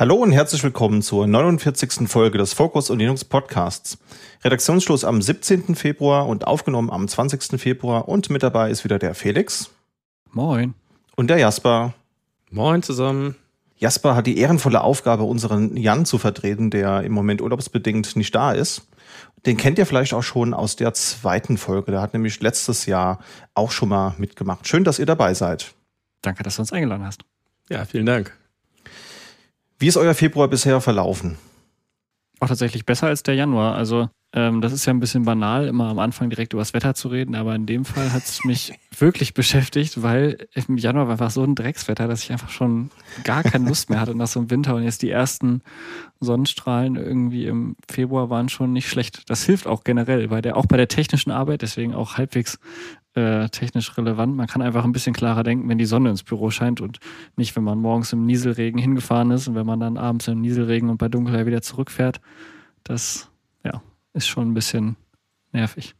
Hallo und herzlich willkommen zur 49. Folge des Focus und Linux Podcasts. Redaktionsschluss am 17. Februar und aufgenommen am 20. Februar und mit dabei ist wieder der Felix. Moin. Und der Jasper. Moin zusammen. Jasper hat die ehrenvolle Aufgabe, unseren Jan zu vertreten, der im Moment urlaubsbedingt nicht da ist. Den kennt ihr vielleicht auch schon aus der zweiten Folge. Der hat nämlich letztes Jahr auch schon mal mitgemacht. Schön, dass ihr dabei seid. Danke, dass du uns eingeladen hast. Ja, vielen Dank. Wie ist euer Februar bisher verlaufen? Auch tatsächlich besser als der Januar. Also ähm, das ist ja ein bisschen banal, immer am Anfang direkt über das Wetter zu reden, aber in dem Fall hat es mich wirklich beschäftigt, weil im Januar war einfach so ein Dreckswetter, dass ich einfach schon gar keine Lust mehr hatte nach so einem Winter und jetzt die ersten Sonnenstrahlen irgendwie im Februar waren schon nicht schlecht. Das hilft auch generell, bei der, auch bei der technischen Arbeit, deswegen auch halbwegs äh, technisch relevant. Man kann einfach ein bisschen klarer denken, wenn die Sonne ins Büro scheint und nicht, wenn man morgens im Nieselregen hingefahren ist und wenn man dann abends im Nieselregen und bei Dunkelheit wieder zurückfährt. Das ist schon ein bisschen nervig.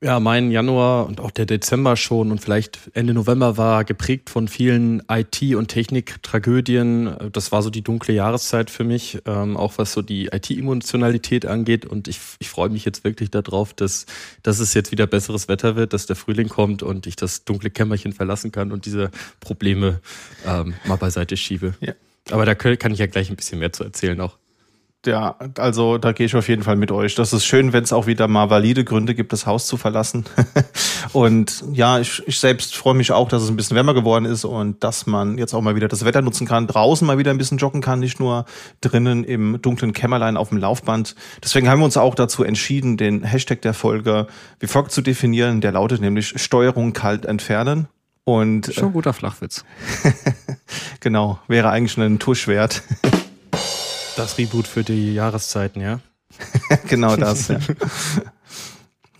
Ja, mein Januar und auch der Dezember schon und vielleicht Ende November war geprägt von vielen IT- und Technik-Tragödien. Das war so die dunkle Jahreszeit für mich, ähm, auch was so die IT-Emotionalität angeht. Und ich, ich freue mich jetzt wirklich darauf, dass, dass es jetzt wieder besseres Wetter wird, dass der Frühling kommt und ich das dunkle Kämmerchen verlassen kann und diese Probleme ähm, mal beiseite schiebe. Ja. Aber da kann ich ja gleich ein bisschen mehr zu erzählen auch. Ja, also da gehe ich auf jeden Fall mit euch. Das ist schön, wenn es auch wieder mal valide Gründe gibt, das Haus zu verlassen. und ja, ich, ich selbst freue mich auch, dass es ein bisschen wärmer geworden ist und dass man jetzt auch mal wieder das Wetter nutzen kann, draußen mal wieder ein bisschen joggen kann, nicht nur drinnen im dunklen Kämmerlein auf dem Laufband. Deswegen haben wir uns auch dazu entschieden, den Hashtag der Folge wie folgt zu definieren. Der lautet nämlich Steuerung kalt entfernen. Und, Schon ein guter Flachwitz. genau, wäre eigentlich ein Tusch wert. Das Reboot für die Jahreszeiten, ja? genau das, ja.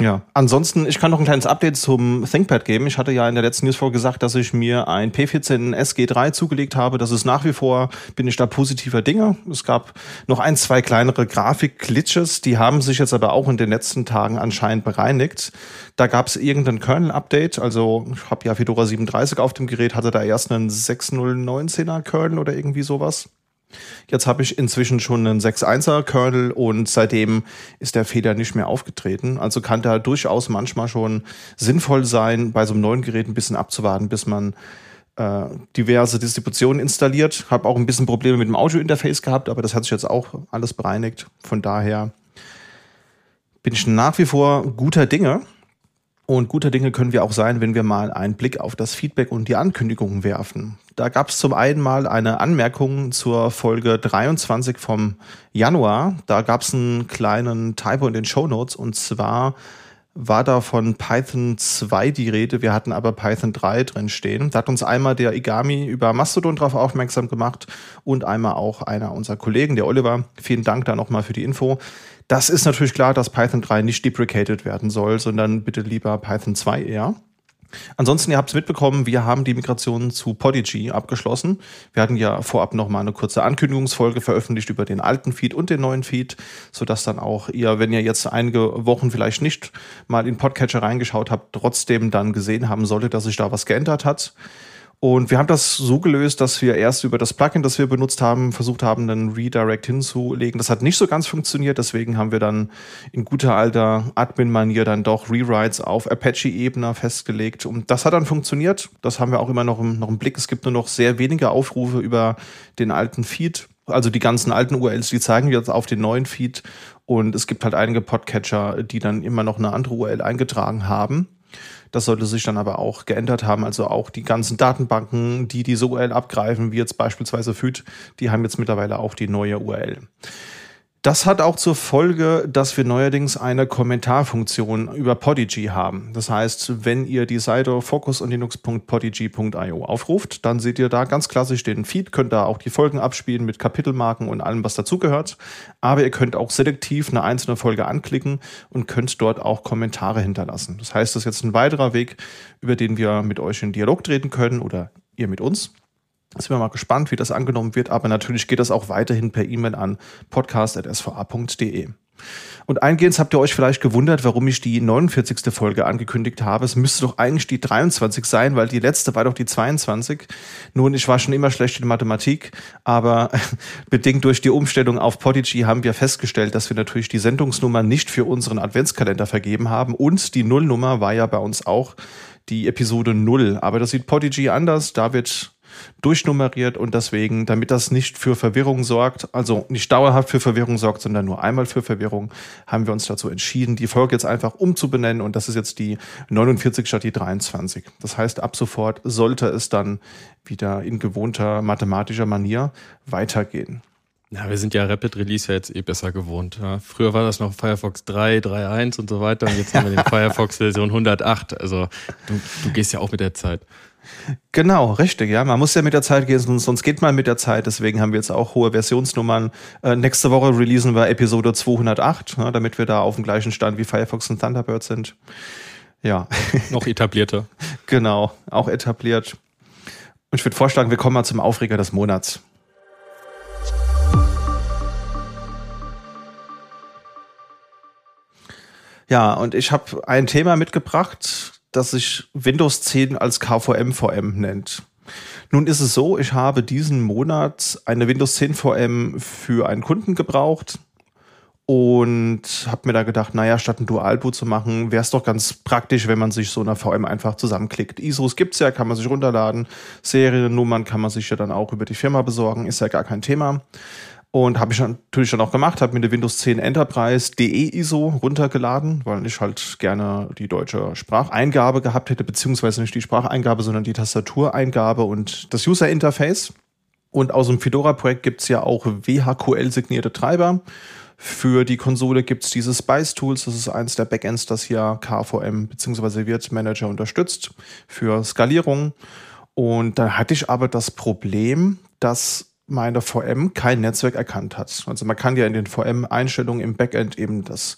Ja, ansonsten, ich kann noch ein kleines Update zum ThinkPad geben. Ich hatte ja in der letzten Newsfolge gesagt, dass ich mir ein P14 SG3 zugelegt habe. Das ist nach wie vor, bin ich da positiver Dinge. Es gab noch ein, zwei kleinere Grafik-Glitches, die haben sich jetzt aber auch in den letzten Tagen anscheinend bereinigt. Da gab es irgendein Kernel-Update, also ich habe ja Fedora 37 auf dem Gerät, hatte da erst einen 6019er Kernel oder irgendwie sowas. Jetzt habe ich inzwischen schon einen 6.1er Kernel und seitdem ist der Fehler nicht mehr aufgetreten. Also kann da durchaus manchmal schon sinnvoll sein, bei so einem neuen Gerät ein bisschen abzuwarten, bis man äh, diverse Distributionen installiert. Habe auch ein bisschen Probleme mit dem Audio-Interface gehabt, aber das hat sich jetzt auch alles bereinigt. Von daher bin ich nach wie vor guter Dinge. Und guter Dinge können wir auch sein, wenn wir mal einen Blick auf das Feedback und die Ankündigungen werfen. Da gab es zum einen mal eine Anmerkung zur Folge 23 vom Januar. Da gab es einen kleinen Typo in den Show Notes und zwar war da von Python 2 die Rede, wir hatten aber Python 3 drin stehen. Da hat uns einmal der Igami über Mastodon darauf aufmerksam gemacht und einmal auch einer unserer Kollegen, der Oliver. Vielen Dank da nochmal für die Info. Das ist natürlich klar, dass Python 3 nicht deprecated werden soll, sondern bitte lieber Python 2 eher. Ansonsten, ihr habt es mitbekommen, wir haben die Migration zu Podigy abgeschlossen. Wir hatten ja vorab noch mal eine kurze Ankündigungsfolge veröffentlicht über den alten Feed und den neuen Feed, sodass dann auch ihr, wenn ihr jetzt einige Wochen vielleicht nicht mal in Podcatcher reingeschaut habt, trotzdem dann gesehen haben solltet, dass sich da was geändert hat. Und wir haben das so gelöst, dass wir erst über das Plugin, das wir benutzt haben, versucht haben, einen Redirect hinzulegen. Das hat nicht so ganz funktioniert, deswegen haben wir dann in guter alter Admin-Manier dann doch Rewrites auf Apache-Ebene festgelegt. Und das hat dann funktioniert. Das haben wir auch immer noch im, noch im Blick. Es gibt nur noch sehr wenige Aufrufe über den alten Feed. Also die ganzen alten URLs, die zeigen wir jetzt auf den neuen Feed. Und es gibt halt einige Podcatcher, die dann immer noch eine andere URL eingetragen haben. Das sollte sich dann aber auch geändert haben. Also auch die ganzen Datenbanken, die diese URL abgreifen, wie jetzt beispielsweise FÜD, die haben jetzt mittlerweile auch die neue URL. Das hat auch zur Folge, dass wir neuerdings eine Kommentarfunktion über Podigy haben. Das heißt, wenn ihr die Seite focusonlinux.podigy.io aufruft, dann seht ihr da ganz klassisch den Feed, könnt da auch die Folgen abspielen mit Kapitelmarken und allem, was dazugehört. Aber ihr könnt auch selektiv eine einzelne Folge anklicken und könnt dort auch Kommentare hinterlassen. Das heißt, das ist jetzt ein weiterer Weg, über den wir mit euch in Dialog treten können oder ihr mit uns. Sind wir mal gespannt, wie das angenommen wird, aber natürlich geht das auch weiterhin per E-Mail an podcast.sva.de. Und eingehend habt ihr euch vielleicht gewundert, warum ich die 49. Folge angekündigt habe. Es müsste doch eigentlich die 23 sein, weil die letzte war doch die 22. Nun, ich war schon immer schlecht in Mathematik, aber bedingt durch die Umstellung auf Podigy haben wir festgestellt, dass wir natürlich die Sendungsnummer nicht für unseren Adventskalender vergeben haben und die Nullnummer war ja bei uns auch die Episode 0. Aber das sieht Podigy anders. Da wird durchnummeriert und deswegen, damit das nicht für Verwirrung sorgt, also nicht dauerhaft für Verwirrung sorgt, sondern nur einmal für Verwirrung, haben wir uns dazu entschieden, die Folge jetzt einfach umzubenennen und das ist jetzt die 49 statt die 23. Das heißt, ab sofort sollte es dann wieder in gewohnter mathematischer Manier weitergehen. Ja, wir sind ja Rapid Release ja jetzt eh besser gewohnt. Ja. Früher war das noch Firefox 3, 3.1 und so weiter und jetzt haben wir den Firefox Version 108. Also du, du gehst ja auch mit der Zeit. Genau, richtig, ja. Man muss ja mit der Zeit gehen, sonst, geht man mit der Zeit. Deswegen haben wir jetzt auch hohe Versionsnummern. Äh, nächste Woche releasen wir Episode 208, ja, damit wir da auf dem gleichen Stand wie Firefox und Thunderbird sind. Ja. Noch etablierter. genau, auch etabliert. Und ich würde vorschlagen, wir kommen mal zum Aufreger des Monats. Ja, und ich habe ein Thema mitgebracht, das sich Windows 10 als KVM VM nennt. Nun ist es so, ich habe diesen Monat eine Windows 10 VM für einen Kunden gebraucht und habe mir da gedacht, naja, statt ein Dualboot zu machen, wäre es doch ganz praktisch, wenn man sich so eine VM einfach zusammenklickt. ISOs gibt's ja, kann man sich runterladen. Seriennummern kann man sich ja dann auch über die Firma besorgen, ist ja gar kein Thema. Und habe ich natürlich dann auch gemacht, habe mir eine Windows 10 Enterprise DE ISO runtergeladen, weil ich halt gerne die deutsche Spracheingabe gehabt hätte, beziehungsweise nicht die Spracheingabe, sondern die Tastatureingabe und das User Interface. Und aus dem Fedora-Projekt gibt's ja auch WHQL-signierte Treiber. Für die Konsole gibt's diese Spice Tools, das ist eins der Backends, das hier KVM bzw. Wirt Manager unterstützt für Skalierung. Und da hatte ich aber das Problem, dass meine VM kein Netzwerk erkannt hat. Also man kann ja in den VM-Einstellungen im Backend eben das,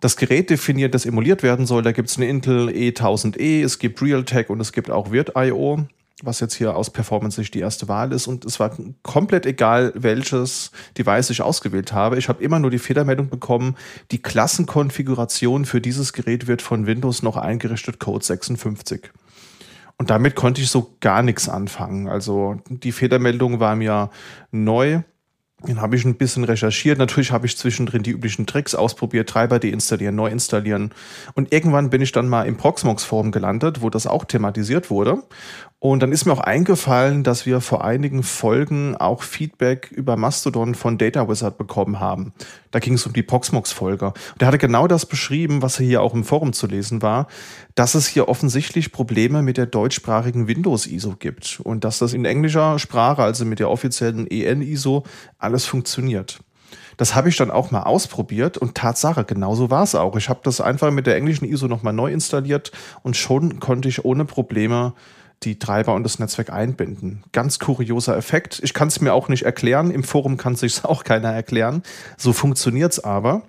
das Gerät definieren, das emuliert werden soll. Da gibt es eine Intel E1000E, es gibt Realtek und es gibt auch Virt.io, was jetzt hier aus Performance-Sicht die erste Wahl ist. Und es war komplett egal, welches Device ich ausgewählt habe. Ich habe immer nur die Fehlermeldung bekommen, die Klassenkonfiguration für dieses Gerät wird von Windows noch eingerichtet, Code 56. Und damit konnte ich so gar nichts anfangen. Also die Fehlermeldung war mir neu. Dann habe ich ein bisschen recherchiert. Natürlich habe ich zwischendrin die üblichen Tricks ausprobiert, Treiber deinstallieren, neu installieren. Und irgendwann bin ich dann mal im Proxmox-Forum gelandet, wo das auch thematisiert wurde. Und dann ist mir auch eingefallen, dass wir vor einigen Folgen auch Feedback über Mastodon von Data Wizard bekommen haben. Da ging es um die Proxmox-Folge. Der hatte genau das beschrieben, was hier auch im Forum zu lesen war, dass es hier offensichtlich Probleme mit der deutschsprachigen Windows-ISO gibt und dass das in englischer Sprache, also mit der offiziellen EN-ISO, alles funktioniert. Das habe ich dann auch mal ausprobiert und Tatsache, genauso war es auch. Ich habe das einfach mit der englischen ISO nochmal neu installiert und schon konnte ich ohne Probleme die Treiber und das Netzwerk einbinden. Ganz kurioser Effekt. Ich kann es mir auch nicht erklären. Im Forum kann sich auch keiner erklären. So funktioniert es aber.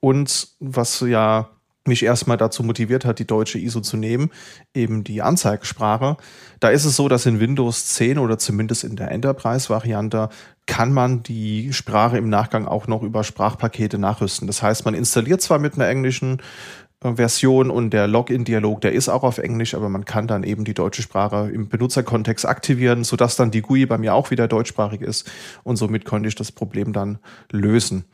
Und was ja mich erstmal dazu motiviert hat, die deutsche ISO zu nehmen, eben die Anzeigesprache. Da ist es so, dass in Windows 10 oder zumindest in der Enterprise-Variante kann man die Sprache im Nachgang auch noch über Sprachpakete nachrüsten. Das heißt, man installiert zwar mit einer englischen Version und der Login-Dialog, der ist auch auf Englisch, aber man kann dann eben die deutsche Sprache im Benutzerkontext aktivieren, sodass dann die GUI bei mir auch wieder deutschsprachig ist und somit konnte ich das Problem dann lösen.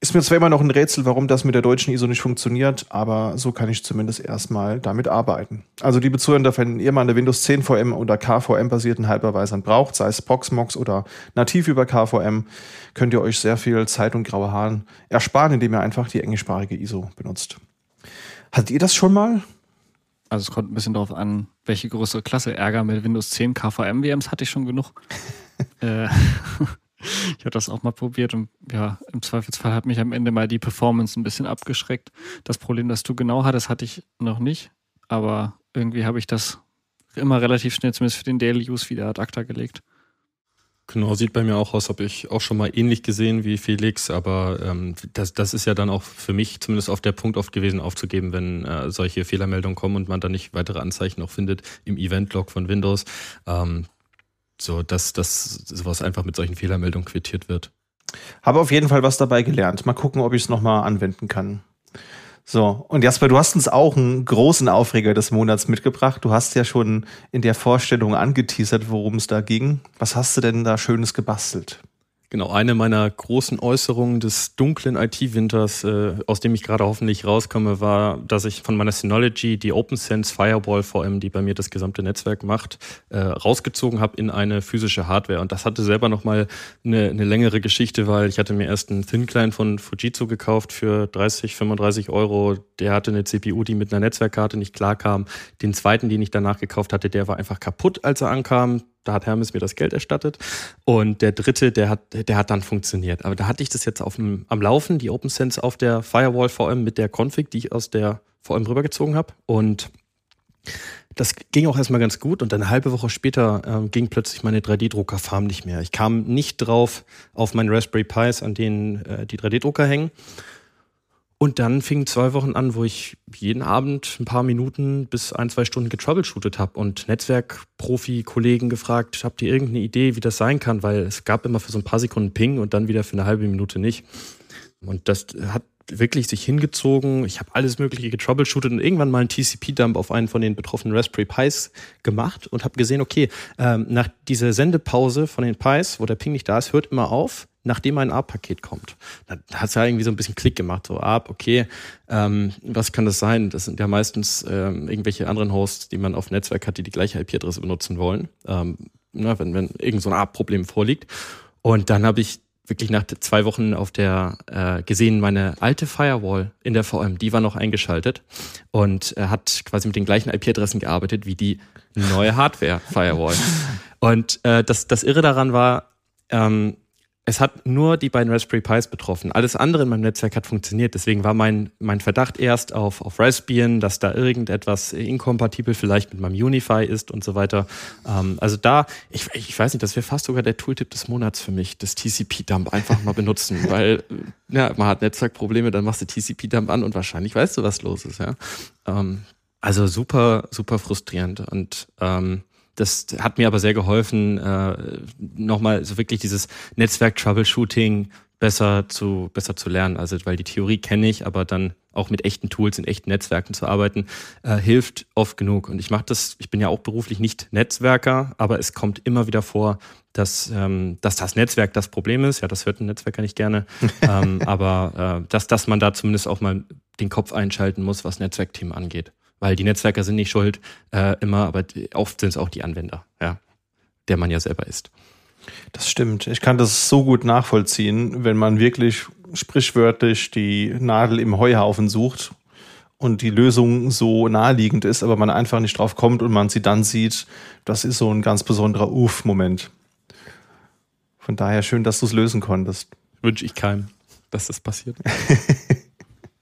Ist mir zwar immer noch ein Rätsel, warum das mit der deutschen ISO nicht funktioniert, aber so kann ich zumindest erstmal damit arbeiten. Also liebe Zuhörer, wenn ihr mal eine Windows 10 VM oder KVM basierten Hypervisern braucht, sei es Proxmox oder nativ über KVM, könnt ihr euch sehr viel Zeit und graue Haaren ersparen, indem ihr einfach die englischsprachige ISO benutzt. Hattet ihr das schon mal? Also es kommt ein bisschen darauf an, welche größere Klasse. Ärger mit Windows 10 KVM-VMs hatte ich schon genug. äh, ich habe das auch mal probiert und ja, im Zweifelsfall hat mich am Ende mal die Performance ein bisschen abgeschreckt. Das Problem, das du genau hattest, hatte ich noch nicht. Aber irgendwie habe ich das immer relativ schnell, zumindest für den Daily Use, wieder ad acta gelegt. Genau, sieht bei mir auch aus, habe ich auch schon mal ähnlich gesehen wie Felix, aber ähm, das, das ist ja dann auch für mich zumindest auf der Punkt oft gewesen, aufzugeben, wenn äh, solche Fehlermeldungen kommen und man dann nicht weitere Anzeichen auch findet im Event-Log von Windows. Ähm, so, dass, dass sowas einfach mit solchen Fehlermeldungen quittiert wird. Habe auf jeden Fall was dabei gelernt. Mal gucken, ob ich es nochmal anwenden kann. So, und Jasper, du hast uns auch einen großen Aufreger des Monats mitgebracht. Du hast ja schon in der Vorstellung angeteasert, worum es da ging. Was hast du denn da Schönes gebastelt? Genau, eine meiner großen Äußerungen des dunklen IT-Winters, äh, aus dem ich gerade hoffentlich rauskomme, war, dass ich von meiner Synology die OpenSense Firewall VM, die bei mir das gesamte Netzwerk macht, äh, rausgezogen habe in eine physische Hardware. Und das hatte selber nochmal eine, eine längere Geschichte, weil ich hatte mir erst einen Thin Client von Fujitsu gekauft für 30, 35 Euro. Der hatte eine CPU, die mit einer Netzwerkkarte nicht klarkam. Den zweiten, den ich danach gekauft hatte, der war einfach kaputt, als er ankam da hat Hermes mir das Geld erstattet. Und der dritte, der hat, der hat dann funktioniert. Aber da hatte ich das jetzt auf dem, am Laufen, die OpenSense auf der Firewall VM mit der Config, die ich aus der VM rübergezogen habe. Und das ging auch erstmal ganz gut und eine halbe Woche später ähm, ging plötzlich meine 3D-Druckerfarm nicht mehr. Ich kam nicht drauf auf meinen Raspberry Pis, an denen äh, die 3D-Drucker hängen. Und dann fingen zwei Wochen an, wo ich jeden Abend ein paar Minuten bis ein, zwei Stunden getroubleshootet habe und Netzwerkprofi-Kollegen gefragt, habt ihr irgendeine Idee, wie das sein kann? Weil es gab immer für so ein paar Sekunden Ping und dann wieder für eine halbe Minute nicht. Und das hat wirklich sich hingezogen. Ich habe alles Mögliche getroubleshootet und irgendwann mal einen TCP-Dump auf einen von den betroffenen Raspberry Pis gemacht und habe gesehen, okay, ähm, nach dieser Sendepause von den Pis, wo der Ping nicht da ist, hört immer auf nachdem ein ARP-Paket kommt. Da hat es ja irgendwie so ein bisschen Klick gemacht, so ARP, okay, ähm, was kann das sein? Das sind ja meistens ähm, irgendwelche anderen Hosts, die man auf Netzwerk hat, die die gleiche IP-Adresse benutzen wollen, ähm, na, wenn, wenn irgend so ein ARP-Problem vorliegt. Und dann habe ich wirklich nach zwei Wochen auf der äh, gesehen, meine alte Firewall in der VM, die war noch eingeschaltet und äh, hat quasi mit den gleichen IP-Adressen gearbeitet wie die neue Hardware-Firewall. und äh, das, das Irre daran war, ähm, es hat nur die beiden Raspberry Pis betroffen. Alles andere in meinem Netzwerk hat funktioniert. Deswegen war mein, mein Verdacht erst auf, auf Raspbian, dass da irgendetwas inkompatibel vielleicht mit meinem Unify ist und so weiter. Ähm, also da, ich, ich weiß nicht, das wäre fast sogar der Tooltip des Monats für mich, das TCP-Dump einfach mal benutzen, weil ja, man hat Netzwerkprobleme, dann machst du TCP-Dump an und wahrscheinlich weißt du, was los ist. Ja? Ähm, also super, super frustrierend und ähm, das hat mir aber sehr geholfen, äh, nochmal so wirklich dieses Netzwerk-Troubleshooting besser zu, besser zu lernen. Also, weil die Theorie kenne ich, aber dann auch mit echten Tools in echten Netzwerken zu arbeiten, äh, hilft oft genug. Und ich mache das, ich bin ja auch beruflich nicht Netzwerker, aber es kommt immer wieder vor, dass, ähm, dass das Netzwerk das Problem ist. Ja, das hört ein Netzwerker nicht gerne. ähm, aber äh, dass, dass man da zumindest auch mal den Kopf einschalten muss, was Netzwerkthemen angeht weil die Netzwerker sind nicht schuld äh, immer, aber oft sind es auch die Anwender, ja, der man ja selber ist. Das stimmt. Ich kann das so gut nachvollziehen, wenn man wirklich sprichwörtlich die Nadel im Heuhaufen sucht und die Lösung so naheliegend ist, aber man einfach nicht drauf kommt und man sie dann sieht, das ist so ein ganz besonderer Uff-Moment. Von daher schön, dass du es lösen konntest. Wünsche ich keinem, dass das passiert.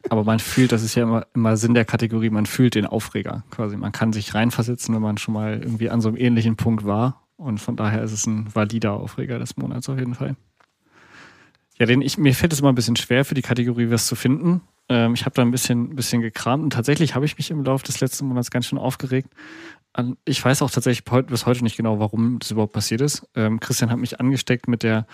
Aber man fühlt, das ist ja immer, immer Sinn der Kategorie, man fühlt den Aufreger quasi. Man kann sich reinversetzen, wenn man schon mal irgendwie an so einem ähnlichen Punkt war. Und von daher ist es ein valider Aufreger des Monats auf jeden Fall. Ja, den ich, mir fällt es immer ein bisschen schwer für die Kategorie, was zu finden. Ähm, ich habe da ein bisschen, bisschen gekramt und tatsächlich habe ich mich im Laufe des letzten Monats ganz schön aufgeregt. Ich weiß auch tatsächlich bis heute nicht genau, warum das überhaupt passiert ist. Ähm, Christian hat mich angesteckt mit der,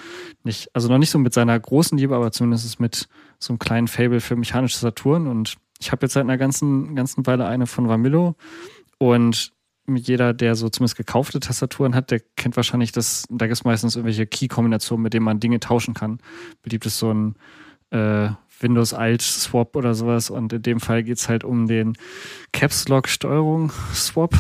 nicht, also noch nicht so mit seiner großen Liebe, aber zumindest mit so einem kleinen Fable für mechanische Saturn. Und ich habe jetzt seit einer ganzen, ganzen Weile eine von Vamillo. Und jeder, der so zumindest gekaufte Tastaturen hat, der kennt wahrscheinlich das, da gibt es meistens irgendwelche Key-Kombinationen, mit denen man Dinge tauschen kann. Beliebt ist so ein äh, Windows Alt Swap oder sowas. Und in dem Fall geht es halt um den Caps Lock Steuerung Swap.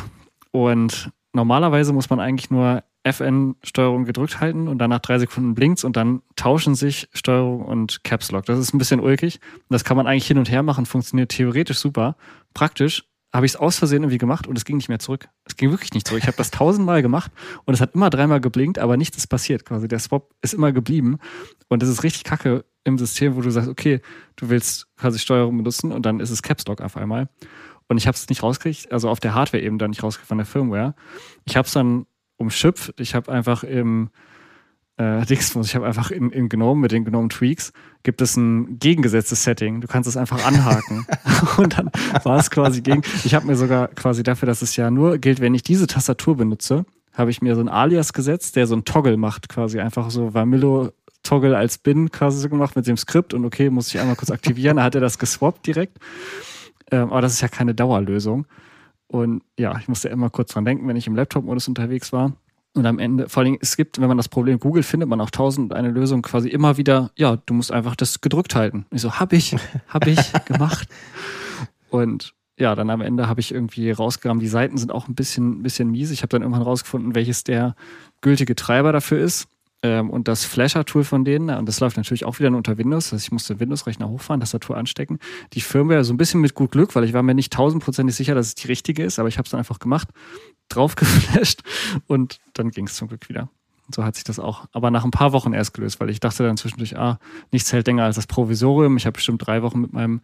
Und normalerweise muss man eigentlich nur FN-Steuerung gedrückt halten und dann nach drei Sekunden blinkt's und dann tauschen sich Steuerung und Caps Lock. Das ist ein bisschen ulkig. Das kann man eigentlich hin und her machen, funktioniert theoretisch super. Praktisch habe ich es aus Versehen irgendwie gemacht und es ging nicht mehr zurück. Es ging wirklich nicht zurück. Ich habe das tausendmal gemacht und es hat immer dreimal geblinkt, aber nichts ist passiert. Quasi der Swap ist immer geblieben und das ist richtig kacke im System, wo du sagst, okay, du willst quasi Steuerung benutzen und dann ist es Caps Lock auf einmal. Und ich habe es nicht rausgekriegt, also auf der Hardware eben dann nicht rausgekriegt von der Firmware. Ich habe es dann umschifft. Ich habe einfach im äh, Dingsbums, ich habe einfach in, in GNOME mit den GNOME Tweaks gibt es ein gegengesetztes Setting. Du kannst es einfach anhaken. und dann war es quasi gegen. Ich habe mir sogar quasi dafür, dass es ja nur gilt, wenn ich diese Tastatur benutze, habe ich mir so ein Alias gesetzt, der so ein Toggle macht, quasi einfach so Vamillo Toggle als Bin quasi so gemacht mit dem Skript und okay, muss ich einmal kurz aktivieren. da hat er das geswappt direkt. Ähm, aber das ist ja keine Dauerlösung. Und ja, ich musste immer kurz dran denken, wenn ich im Laptop-Modus unterwegs war. Und am Ende, vor allem, es gibt, wenn man das Problem googelt, findet man auch tausend eine Lösung quasi immer wieder, ja, du musst einfach das gedrückt halten. Ich so, hab ich, hab ich gemacht. Und ja, dann am Ende habe ich irgendwie rausgegraben, die Seiten sind auch ein bisschen, bisschen mies. Ich habe dann irgendwann rausgefunden, welches der gültige Treiber dafür ist. Ähm, und das Flasher-Tool von denen, und das läuft natürlich auch wieder nur unter Windows, das heißt, ich musste den Windows-Rechner hochfahren, Tastatur anstecken. Die Firmware so ein bisschen mit gut Glück, weil ich war mir nicht tausendprozentig sicher, dass es die richtige ist, aber ich habe es dann einfach gemacht, draufgeflasht und dann ging es zum Glück wieder. Und so hat sich das auch, aber nach ein paar Wochen erst gelöst, weil ich dachte dann zwischendurch, ah, nichts hält länger als das Provisorium. Ich habe bestimmt drei Wochen mit meinem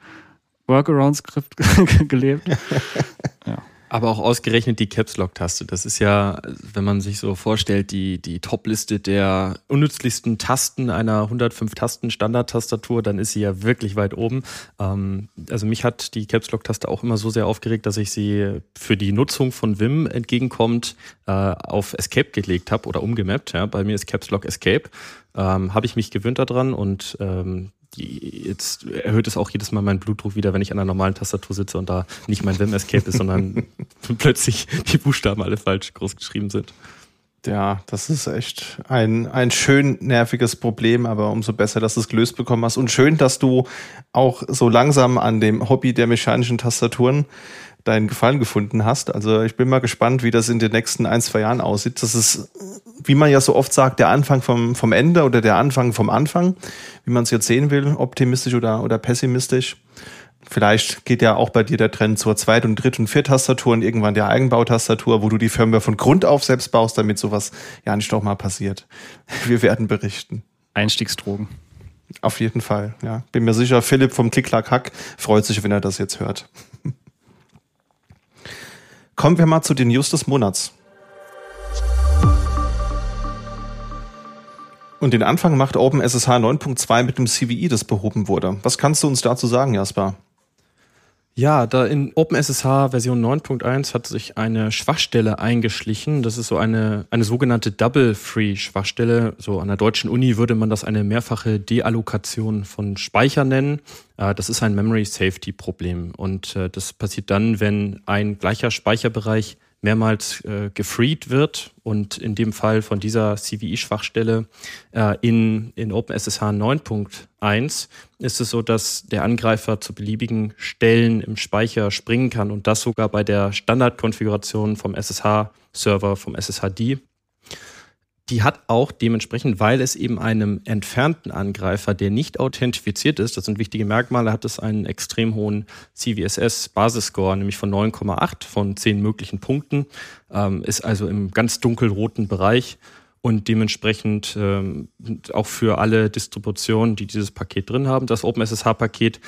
Workaround-Skript gelebt. ja. Aber auch ausgerechnet die Caps Lock-Taste. Das ist ja, wenn man sich so vorstellt, die, die Top-Liste der unnützlichsten Tasten einer 105-Tasten-Standard-Tastatur, dann ist sie ja wirklich weit oben. Ähm, also mich hat die Caps Lock-Taste auch immer so sehr aufgeregt, dass ich sie für die Nutzung von Vim entgegenkommt äh, auf Escape gelegt habe oder umgemappt. Ja. Bei mir ist Caps Lock Escape. Ähm, habe ich mich gewöhnt daran und ähm, jetzt erhöht es auch jedes Mal meinen Blutdruck wieder, wenn ich an einer normalen Tastatur sitze und da nicht mein Vim Escape ist, sondern plötzlich die Buchstaben alle falsch groß geschrieben sind. Ja, das ist echt ein, ein schön nerviges Problem, aber umso besser, dass du es gelöst bekommen hast. Und schön, dass du auch so langsam an dem Hobby der mechanischen Tastaturen deinen Gefallen gefunden hast. Also ich bin mal gespannt, wie das in den nächsten ein, zwei Jahren aussieht. Das ist, wie man ja so oft sagt, der Anfang vom, vom Ende oder der Anfang vom Anfang, wie man es jetzt sehen will, optimistisch oder, oder pessimistisch. Vielleicht geht ja auch bei dir der Trend zur Zweit- und Dritt- und Viert-Tastatur und irgendwann der Eigenbautastatur, wo du die Firmware von Grund auf selbst baust, damit sowas ja nicht doch mal passiert. Wir werden berichten. Einstiegsdrogen. Auf jeden Fall, ja. Bin mir sicher, Philipp vom Klicklack-Hack freut sich, wenn er das jetzt hört. Kommen wir mal zu den News des Monats. Und den Anfang macht OpenSSH 9.2 mit dem CVI, das behoben wurde. Was kannst du uns dazu sagen, Jasper? Ja, da in OpenSSH Version 9.1 hat sich eine Schwachstelle eingeschlichen. Das ist so eine, eine sogenannte Double-Free-Schwachstelle. So an der deutschen Uni würde man das eine mehrfache Deallokation von Speicher nennen. Äh, das ist ein Memory Safety Problem und äh, das passiert dann, wenn ein gleicher Speicherbereich mehrmals äh, gefreed wird und in dem Fall von dieser CVI-Schwachstelle äh, in, in OpenSSH 9.1 ist es so, dass der Angreifer zu beliebigen Stellen im Speicher springen kann und das sogar bei der Standardkonfiguration vom SSH-Server, vom SSHD die hat auch dementsprechend, weil es eben einem entfernten Angreifer, der nicht authentifiziert ist, das sind wichtige Merkmale, hat es einen extrem hohen CVSS-Basisscore, nämlich von 9,8 von 10 möglichen Punkten, ähm, ist also im ganz dunkelroten Bereich und dementsprechend ähm, auch für alle Distributionen, die dieses Paket drin haben, das OpenSSH-Paket,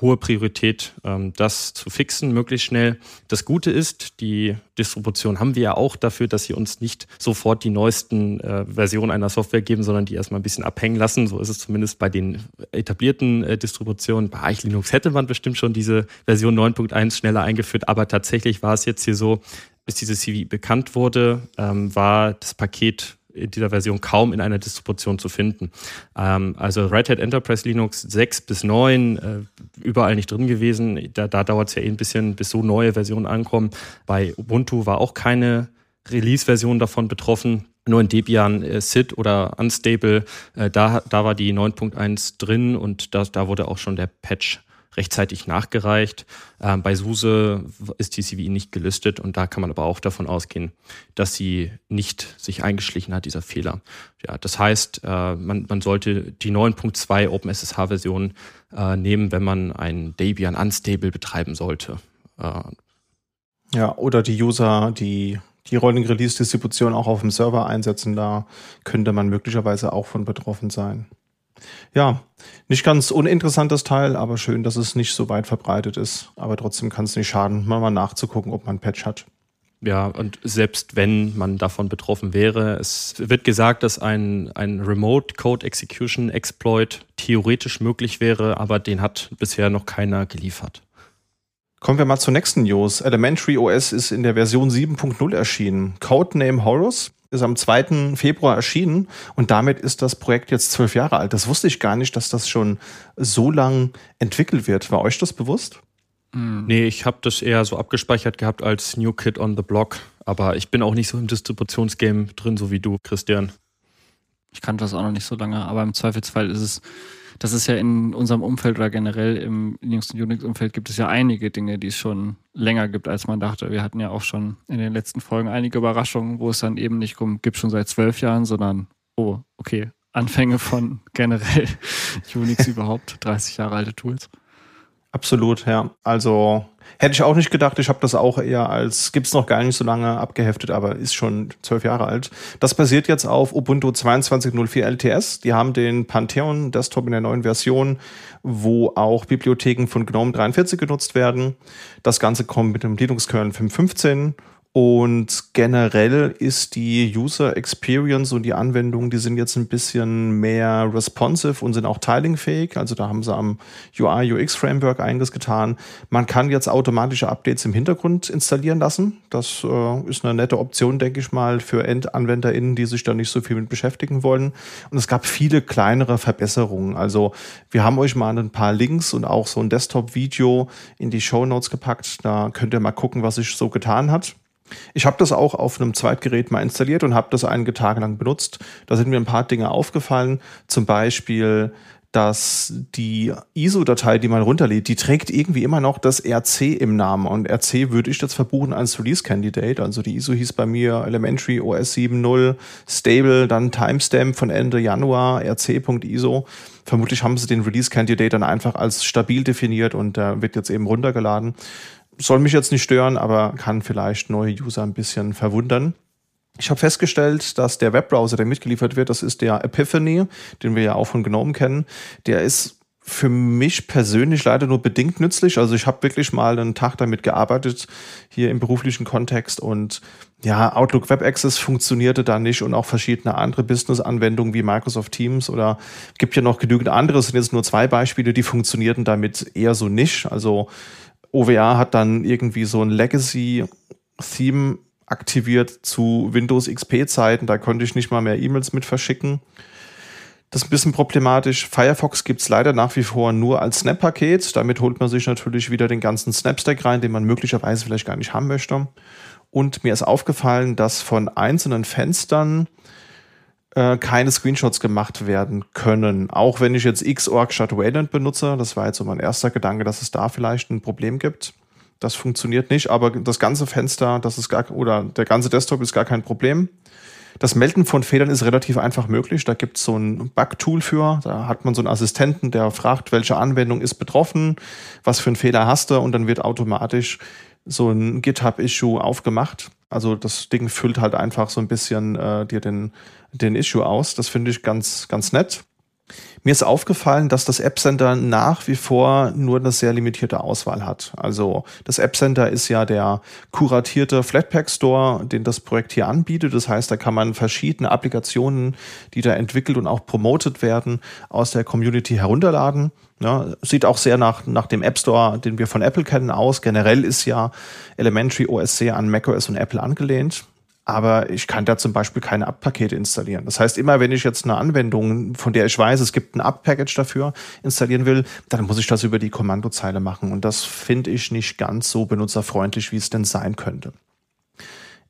hohe Priorität, ähm, das zu fixen, möglichst schnell. Das Gute ist, die Distribution haben wir ja auch dafür, dass sie uns nicht sofort die neuesten äh, Versionen einer Software geben, sondern die erstmal ein bisschen abhängen lassen. So ist es zumindest bei den etablierten äh, Distributionen. Bei Arch Linux hätte man bestimmt schon diese Version 9.1 schneller eingeführt, aber tatsächlich war es jetzt hier so, bis diese CV bekannt wurde, ähm, war das Paket in dieser Version kaum in einer Distribution zu finden. Ähm, also Red Hat Enterprise Linux 6 bis 9 äh, überall nicht drin gewesen. Da, da dauert es ja eh ein bisschen, bis so neue Versionen ankommen. Bei Ubuntu war auch keine Release-Version davon betroffen. Nur in Debian äh, SID oder Unstable, äh, da, da war die 9.1 drin und da, da wurde auch schon der Patch rechtzeitig nachgereicht. Ähm, bei SUSE ist die CVI nicht gelistet und da kann man aber auch davon ausgehen, dass sie nicht sich eingeschlichen hat, dieser Fehler. Ja, das heißt, äh, man, man sollte die 9.2 OpenSSH-Version äh, nehmen, wenn man ein Debian Unstable betreiben sollte. Äh, ja, oder die User, die die Rolling Release Distribution auch auf dem Server einsetzen, da könnte man möglicherweise auch von betroffen sein. Ja, nicht ganz uninteressantes Teil, aber schön, dass es nicht so weit verbreitet ist. Aber trotzdem kann es nicht schaden, mal, mal nachzugucken, ob man ein Patch hat. Ja, und selbst wenn man davon betroffen wäre, es wird gesagt, dass ein, ein Remote Code Execution Exploit theoretisch möglich wäre, aber den hat bisher noch keiner geliefert. Kommen wir mal zur nächsten News. Elementary OS ist in der Version 7.0 erschienen. Codename Horus ist am 2. Februar erschienen und damit ist das Projekt jetzt zwölf Jahre alt. Das wusste ich gar nicht, dass das schon so lang entwickelt wird. War euch das bewusst? Mhm. Nee, ich habe das eher so abgespeichert gehabt als New Kid on the Block. Aber ich bin auch nicht so im Distributionsgame drin, so wie du, Christian. Ich kannte das auch noch nicht so lange, aber im Zweifelsfall ist es, das ist ja in unserem Umfeld oder generell im Linux und Unix-Umfeld gibt es ja einige Dinge, die es schon länger gibt, als man dachte. Wir hatten ja auch schon in den letzten Folgen einige Überraschungen, wo es dann eben nicht um gibt schon seit zwölf Jahren, sondern, oh, okay, Anfänge von generell Unix überhaupt, 30 Jahre alte Tools. Absolut, ja. Also hätte ich auch nicht gedacht. Ich habe das auch eher als, gibt's noch gar nicht so lange abgeheftet, aber ist schon zwölf Jahre alt. Das basiert jetzt auf Ubuntu 22.04 LTS. Die haben den Pantheon Desktop in der neuen Version, wo auch Bibliotheken von GNOME 43 genutzt werden. Das Ganze kommt mit dem Linux-Kernel 5.15 und generell ist die User Experience und die Anwendungen, die sind jetzt ein bisschen mehr responsive und sind auch tilingfähig. Also da haben sie am UI UX Framework einiges getan. Man kann jetzt automatische Updates im Hintergrund installieren lassen. Das äh, ist eine nette Option, denke ich mal, für EndanwenderInnen, die sich da nicht so viel mit beschäftigen wollen. Und es gab viele kleinere Verbesserungen. Also wir haben euch mal ein paar Links und auch so ein Desktop-Video in die Show Notes gepackt. Da könnt ihr mal gucken, was sich so getan hat. Ich habe das auch auf einem Zweitgerät mal installiert und habe das einige Tage lang benutzt. Da sind mir ein paar Dinge aufgefallen. Zum Beispiel, dass die ISO-Datei, die man runterlädt, die trägt irgendwie immer noch das RC im Namen. Und RC würde ich jetzt verbuchen als Release Candidate. Also die ISO hieß bei mir Elementary OS 7.0 Stable, dann Timestamp von Ende Januar, rc.iso. Vermutlich haben sie den Release Candidate dann einfach als stabil definiert und äh, wird jetzt eben runtergeladen soll mich jetzt nicht stören, aber kann vielleicht neue User ein bisschen verwundern. Ich habe festgestellt, dass der Webbrowser, der mitgeliefert wird, das ist der Epiphany, den wir ja auch von GNOME kennen. Der ist für mich persönlich leider nur bedingt nützlich. Also ich habe wirklich mal einen Tag damit gearbeitet, hier im beruflichen Kontext und ja, Outlook Web Access funktionierte da nicht und auch verschiedene andere Business-Anwendungen wie Microsoft Teams oder gibt ja noch genügend andere. Es sind jetzt nur zwei Beispiele, die funktionierten damit eher so nicht. Also OWA hat dann irgendwie so ein Legacy-Theme aktiviert zu Windows XP-Zeiten. Da konnte ich nicht mal mehr E-Mails mit verschicken. Das ist ein bisschen problematisch. Firefox gibt's leider nach wie vor nur als Snap-Paket. Damit holt man sich natürlich wieder den ganzen Snap-Stack rein, den man möglicherweise vielleicht gar nicht haben möchte. Und mir ist aufgefallen, dass von einzelnen Fenstern äh, keine Screenshots gemacht werden können. Auch wenn ich jetzt Xorg statt Wayland benutze, das war jetzt so mein erster Gedanke, dass es da vielleicht ein Problem gibt. Das funktioniert nicht, aber das ganze Fenster, das ist gar, oder der ganze Desktop ist gar kein Problem. Das Melden von Fehlern ist relativ einfach möglich. Da gibt es so ein Bug-Tool für. Da hat man so einen Assistenten, der fragt, welche Anwendung ist betroffen, was für einen Fehler hast du und dann wird automatisch so ein GitHub-Issue aufgemacht. Also das Ding füllt halt einfach so ein bisschen äh, dir den, den Issue aus. Das finde ich ganz, ganz nett. Mir ist aufgefallen, dass das App Center nach wie vor nur eine sehr limitierte Auswahl hat. Also das App Center ist ja der kuratierte Flatpak Store, den das Projekt hier anbietet. Das heißt, da kann man verschiedene Applikationen, die da entwickelt und auch promotet werden, aus der Community herunterladen. Ja, sieht auch sehr nach, nach dem App Store, den wir von Apple kennen, aus. Generell ist ja Elementary OS sehr an macOS und Apple angelehnt aber ich kann da zum Beispiel keine App-Pakete installieren. Das heißt, immer wenn ich jetzt eine Anwendung, von der ich weiß, es gibt ein App-Package dafür, installieren will, dann muss ich das über die Kommandozeile machen. Und das finde ich nicht ganz so benutzerfreundlich, wie es denn sein könnte.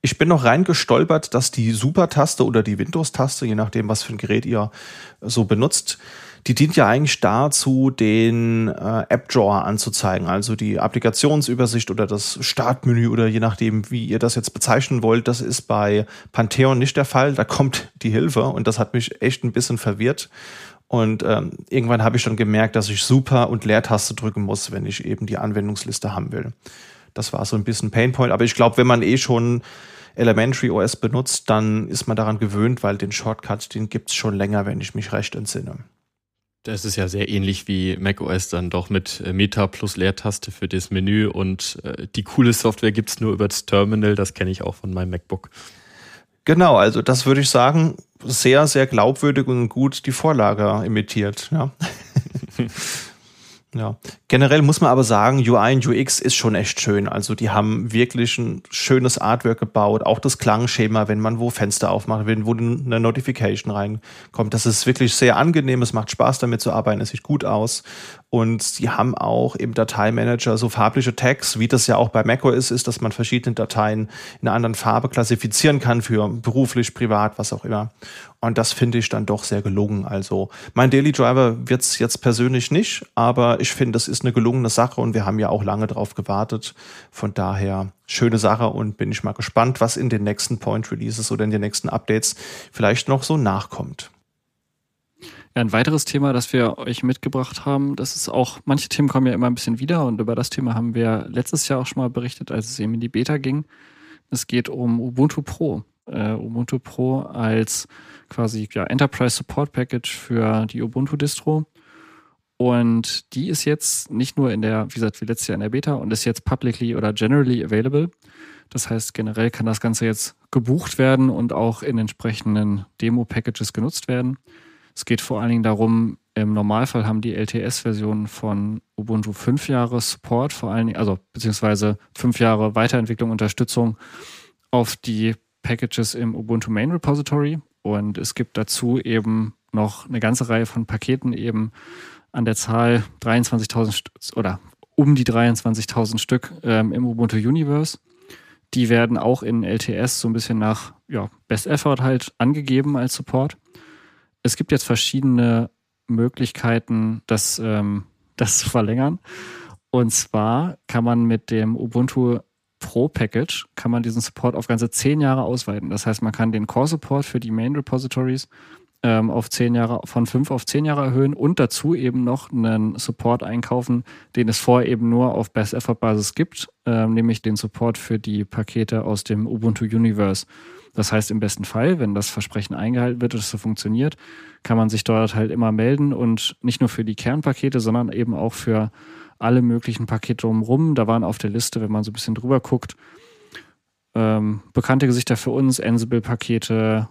Ich bin noch reingestolpert, dass die Super-Taste oder die Windows-Taste, je nachdem, was für ein Gerät ihr so benutzt, die dient ja eigentlich dazu, den äh, App-Drawer anzuzeigen, also die Applikationsübersicht oder das Startmenü oder je nachdem, wie ihr das jetzt bezeichnen wollt. Das ist bei Pantheon nicht der Fall. Da kommt die Hilfe und das hat mich echt ein bisschen verwirrt. Und ähm, irgendwann habe ich dann gemerkt, dass ich Super und Leertaste drücken muss, wenn ich eben die Anwendungsliste haben will. Das war so ein bisschen Painpoint. Aber ich glaube, wenn man eh schon Elementary OS benutzt, dann ist man daran gewöhnt, weil den Shortcut, den gibt's schon länger, wenn ich mich recht entsinne. Das ist ja sehr ähnlich wie macOS dann doch mit äh, Meta plus Leertaste für das Menü und äh, die coole Software gibt's nur über das Terminal, das kenne ich auch von meinem MacBook. Genau, also das würde ich sagen, sehr, sehr glaubwürdig und gut die Vorlage imitiert. Ja. Ja, generell muss man aber sagen, UI und UX ist schon echt schön. Also die haben wirklich ein schönes Artwork gebaut, auch das Klangschema, wenn man wo Fenster aufmacht, wenn wo eine Notification reinkommt. Das ist wirklich sehr angenehm, es macht Spaß damit zu arbeiten, es sieht gut aus. Und sie haben auch im Dateimanager so farbliche Tags, wie das ja auch bei macOS ist, dass man verschiedene Dateien in einer anderen Farbe klassifizieren kann für beruflich, privat, was auch immer. Und das finde ich dann doch sehr gelungen. Also mein Daily Driver wird's jetzt persönlich nicht, aber ich finde, das ist eine gelungene Sache und wir haben ja auch lange drauf gewartet. Von daher schöne Sache und bin ich mal gespannt, was in den nächsten Point Releases oder in den nächsten Updates vielleicht noch so nachkommt. Ja, ein weiteres Thema, das wir euch mitgebracht haben, das ist auch, manche Themen kommen ja immer ein bisschen wieder und über das Thema haben wir letztes Jahr auch schon mal berichtet, als es eben in die Beta ging. Es geht um Ubuntu Pro. Äh, Ubuntu Pro als quasi ja, Enterprise Support Package für die Ubuntu Distro. Und die ist jetzt nicht nur in der, wie gesagt, wie letztes Jahr in der Beta und ist jetzt publicly oder generally available. Das heißt, generell kann das Ganze jetzt gebucht werden und auch in entsprechenden Demo-Packages genutzt werden. Es geht vor allen Dingen darum, im Normalfall haben die LTS-Versionen von Ubuntu fünf Jahre Support, vor allen Dingen, also beziehungsweise fünf Jahre Weiterentwicklung, Unterstützung auf die Packages im Ubuntu Main Repository. Und es gibt dazu eben noch eine ganze Reihe von Paketen eben an der Zahl 23.000 oder um die 23.000 Stück ähm, im Ubuntu Universe. Die werden auch in LTS so ein bisschen nach ja, Best Effort halt angegeben als Support es gibt jetzt verschiedene Möglichkeiten, das, ähm, das zu verlängern. Und zwar kann man mit dem Ubuntu Pro Package kann man diesen Support auf ganze zehn Jahre ausweiten. Das heißt, man kann den Core Support für die Main Repositories ähm, auf zehn Jahre, von fünf auf zehn Jahre erhöhen und dazu eben noch einen Support einkaufen, den es vorher eben nur auf Best Effort Basis gibt, ähm, nämlich den Support für die Pakete aus dem Ubuntu Universe. Das heißt, im besten Fall, wenn das Versprechen eingehalten wird und es so funktioniert, kann man sich dort halt immer melden und nicht nur für die Kernpakete, sondern eben auch für alle möglichen Pakete drumherum. Da waren auf der Liste, wenn man so ein bisschen drüber guckt, ähm, bekannte Gesichter für uns, Ansible-Pakete,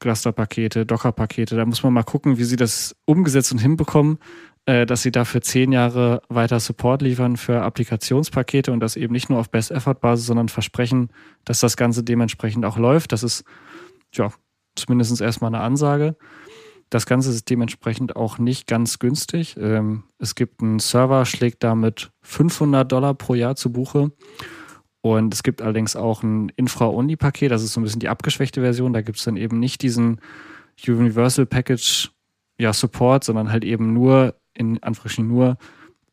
Cluster-Pakete, Docker-Pakete. Da muss man mal gucken, wie sie das umgesetzt und hinbekommen dass sie dafür zehn Jahre weiter Support liefern für Applikationspakete und das eben nicht nur auf Best-Effort-Basis, sondern versprechen, dass das Ganze dementsprechend auch läuft. Das ist, ja, zumindest erstmal eine Ansage. Das Ganze ist dementsprechend auch nicht ganz günstig. Ähm, es gibt einen Server, schlägt damit 500 Dollar pro Jahr zu Buche. Und es gibt allerdings auch ein Infra-Only-Paket, das ist so ein bisschen die abgeschwächte Version. Da gibt es dann eben nicht diesen Universal Package ja, Support, sondern halt eben nur in Anführungsstrichen nur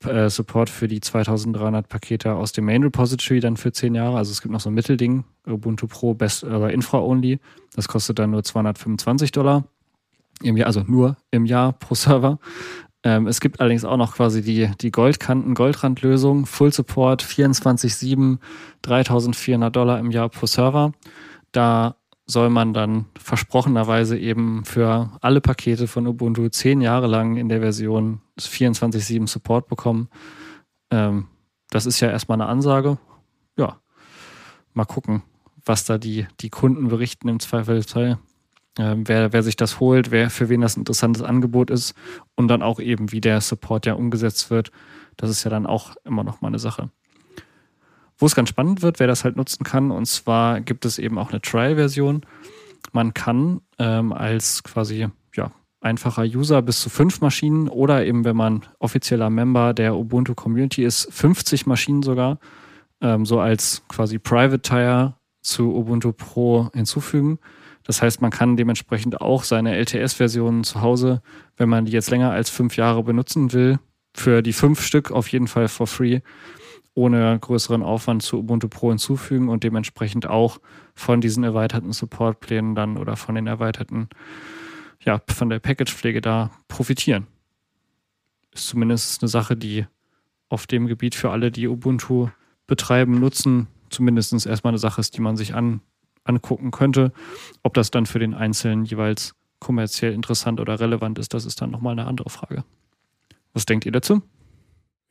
äh, Support für die 2300 Pakete aus dem Main Repository dann für 10 Jahre. Also es gibt noch so ein Mittelding, Ubuntu Pro Best äh, Infra Only. Das kostet dann nur 225 Dollar im Jahr, also nur im Jahr pro Server. Ähm, es gibt allerdings auch noch quasi die, die Goldkanten, Goldrandlösung, Full Support 24-7, 3400 Dollar im Jahr pro Server. Da soll man dann versprochenerweise eben für alle Pakete von Ubuntu zehn Jahre lang in der Version 24.7 Support bekommen. Ähm, das ist ja erstmal eine Ansage. Ja, mal gucken, was da die, die Kunden berichten im Zweifelsfall. Ähm, wer, wer sich das holt, wer für wen das ein interessantes Angebot ist und dann auch eben, wie der Support ja umgesetzt wird. Das ist ja dann auch immer noch mal eine Sache. Wo es ganz spannend wird, wer das halt nutzen kann. Und zwar gibt es eben auch eine Trial-Version. Man kann ähm, als quasi ja, einfacher User bis zu fünf Maschinen oder eben, wenn man offizieller Member der Ubuntu Community ist, 50 Maschinen sogar, ähm, so als quasi Private Tire zu Ubuntu Pro hinzufügen. Das heißt, man kann dementsprechend auch seine LTS-Versionen zu Hause, wenn man die jetzt länger als fünf Jahre benutzen will, für die fünf Stück auf jeden Fall for free ohne größeren Aufwand zu Ubuntu Pro hinzufügen und dementsprechend auch von diesen erweiterten Supportplänen dann oder von den erweiterten, ja, von der Packagepflege da profitieren. Ist zumindest eine Sache, die auf dem Gebiet für alle, die Ubuntu betreiben, nutzen, zumindest erstmal eine Sache ist, die man sich an, angucken könnte. Ob das dann für den Einzelnen jeweils kommerziell interessant oder relevant ist, das ist dann nochmal eine andere Frage. Was denkt ihr dazu?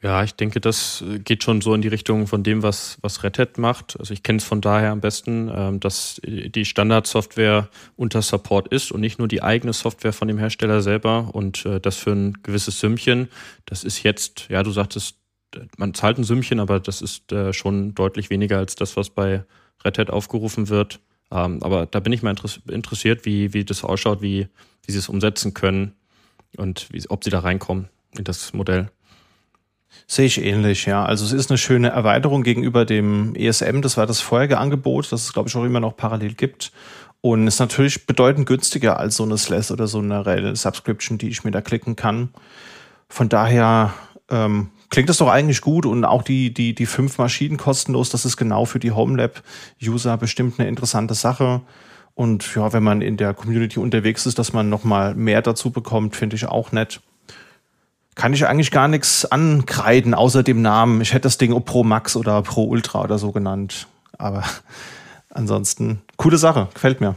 Ja, ich denke, das geht schon so in die Richtung von dem, was, was Red Hat macht. Also ich kenne es von daher am besten, ähm, dass die Standardsoftware unter Support ist und nicht nur die eigene Software von dem Hersteller selber und äh, das für ein gewisses Sümmchen. Das ist jetzt, ja, du sagtest, man zahlt ein Sümmchen, aber das ist äh, schon deutlich weniger als das, was bei Red Hat aufgerufen wird. Ähm, aber da bin ich mal interessiert, wie, wie das ausschaut, wie, wie sie es umsetzen können und wie, ob sie da reinkommen in das Modell. Sehe ich ähnlich, ja. Also es ist eine schöne Erweiterung gegenüber dem ESM. Das war das vorherige Angebot, das es, glaube ich, auch immer noch parallel gibt. Und ist natürlich bedeutend günstiger als so eine SLES oder so eine Rail Subscription, die ich mir da klicken kann. Von daher ähm, klingt das doch eigentlich gut und auch die, die, die fünf Maschinen kostenlos, das ist genau für die HomeLab-User bestimmt eine interessante Sache. Und ja, wenn man in der Community unterwegs ist, dass man nochmal mehr dazu bekommt, finde ich auch nett kann ich eigentlich gar nichts ankreiden, außer dem Namen. Ich hätte das Ding Pro Max oder Pro Ultra oder so genannt. Aber ansonsten, coole Sache, gefällt mir.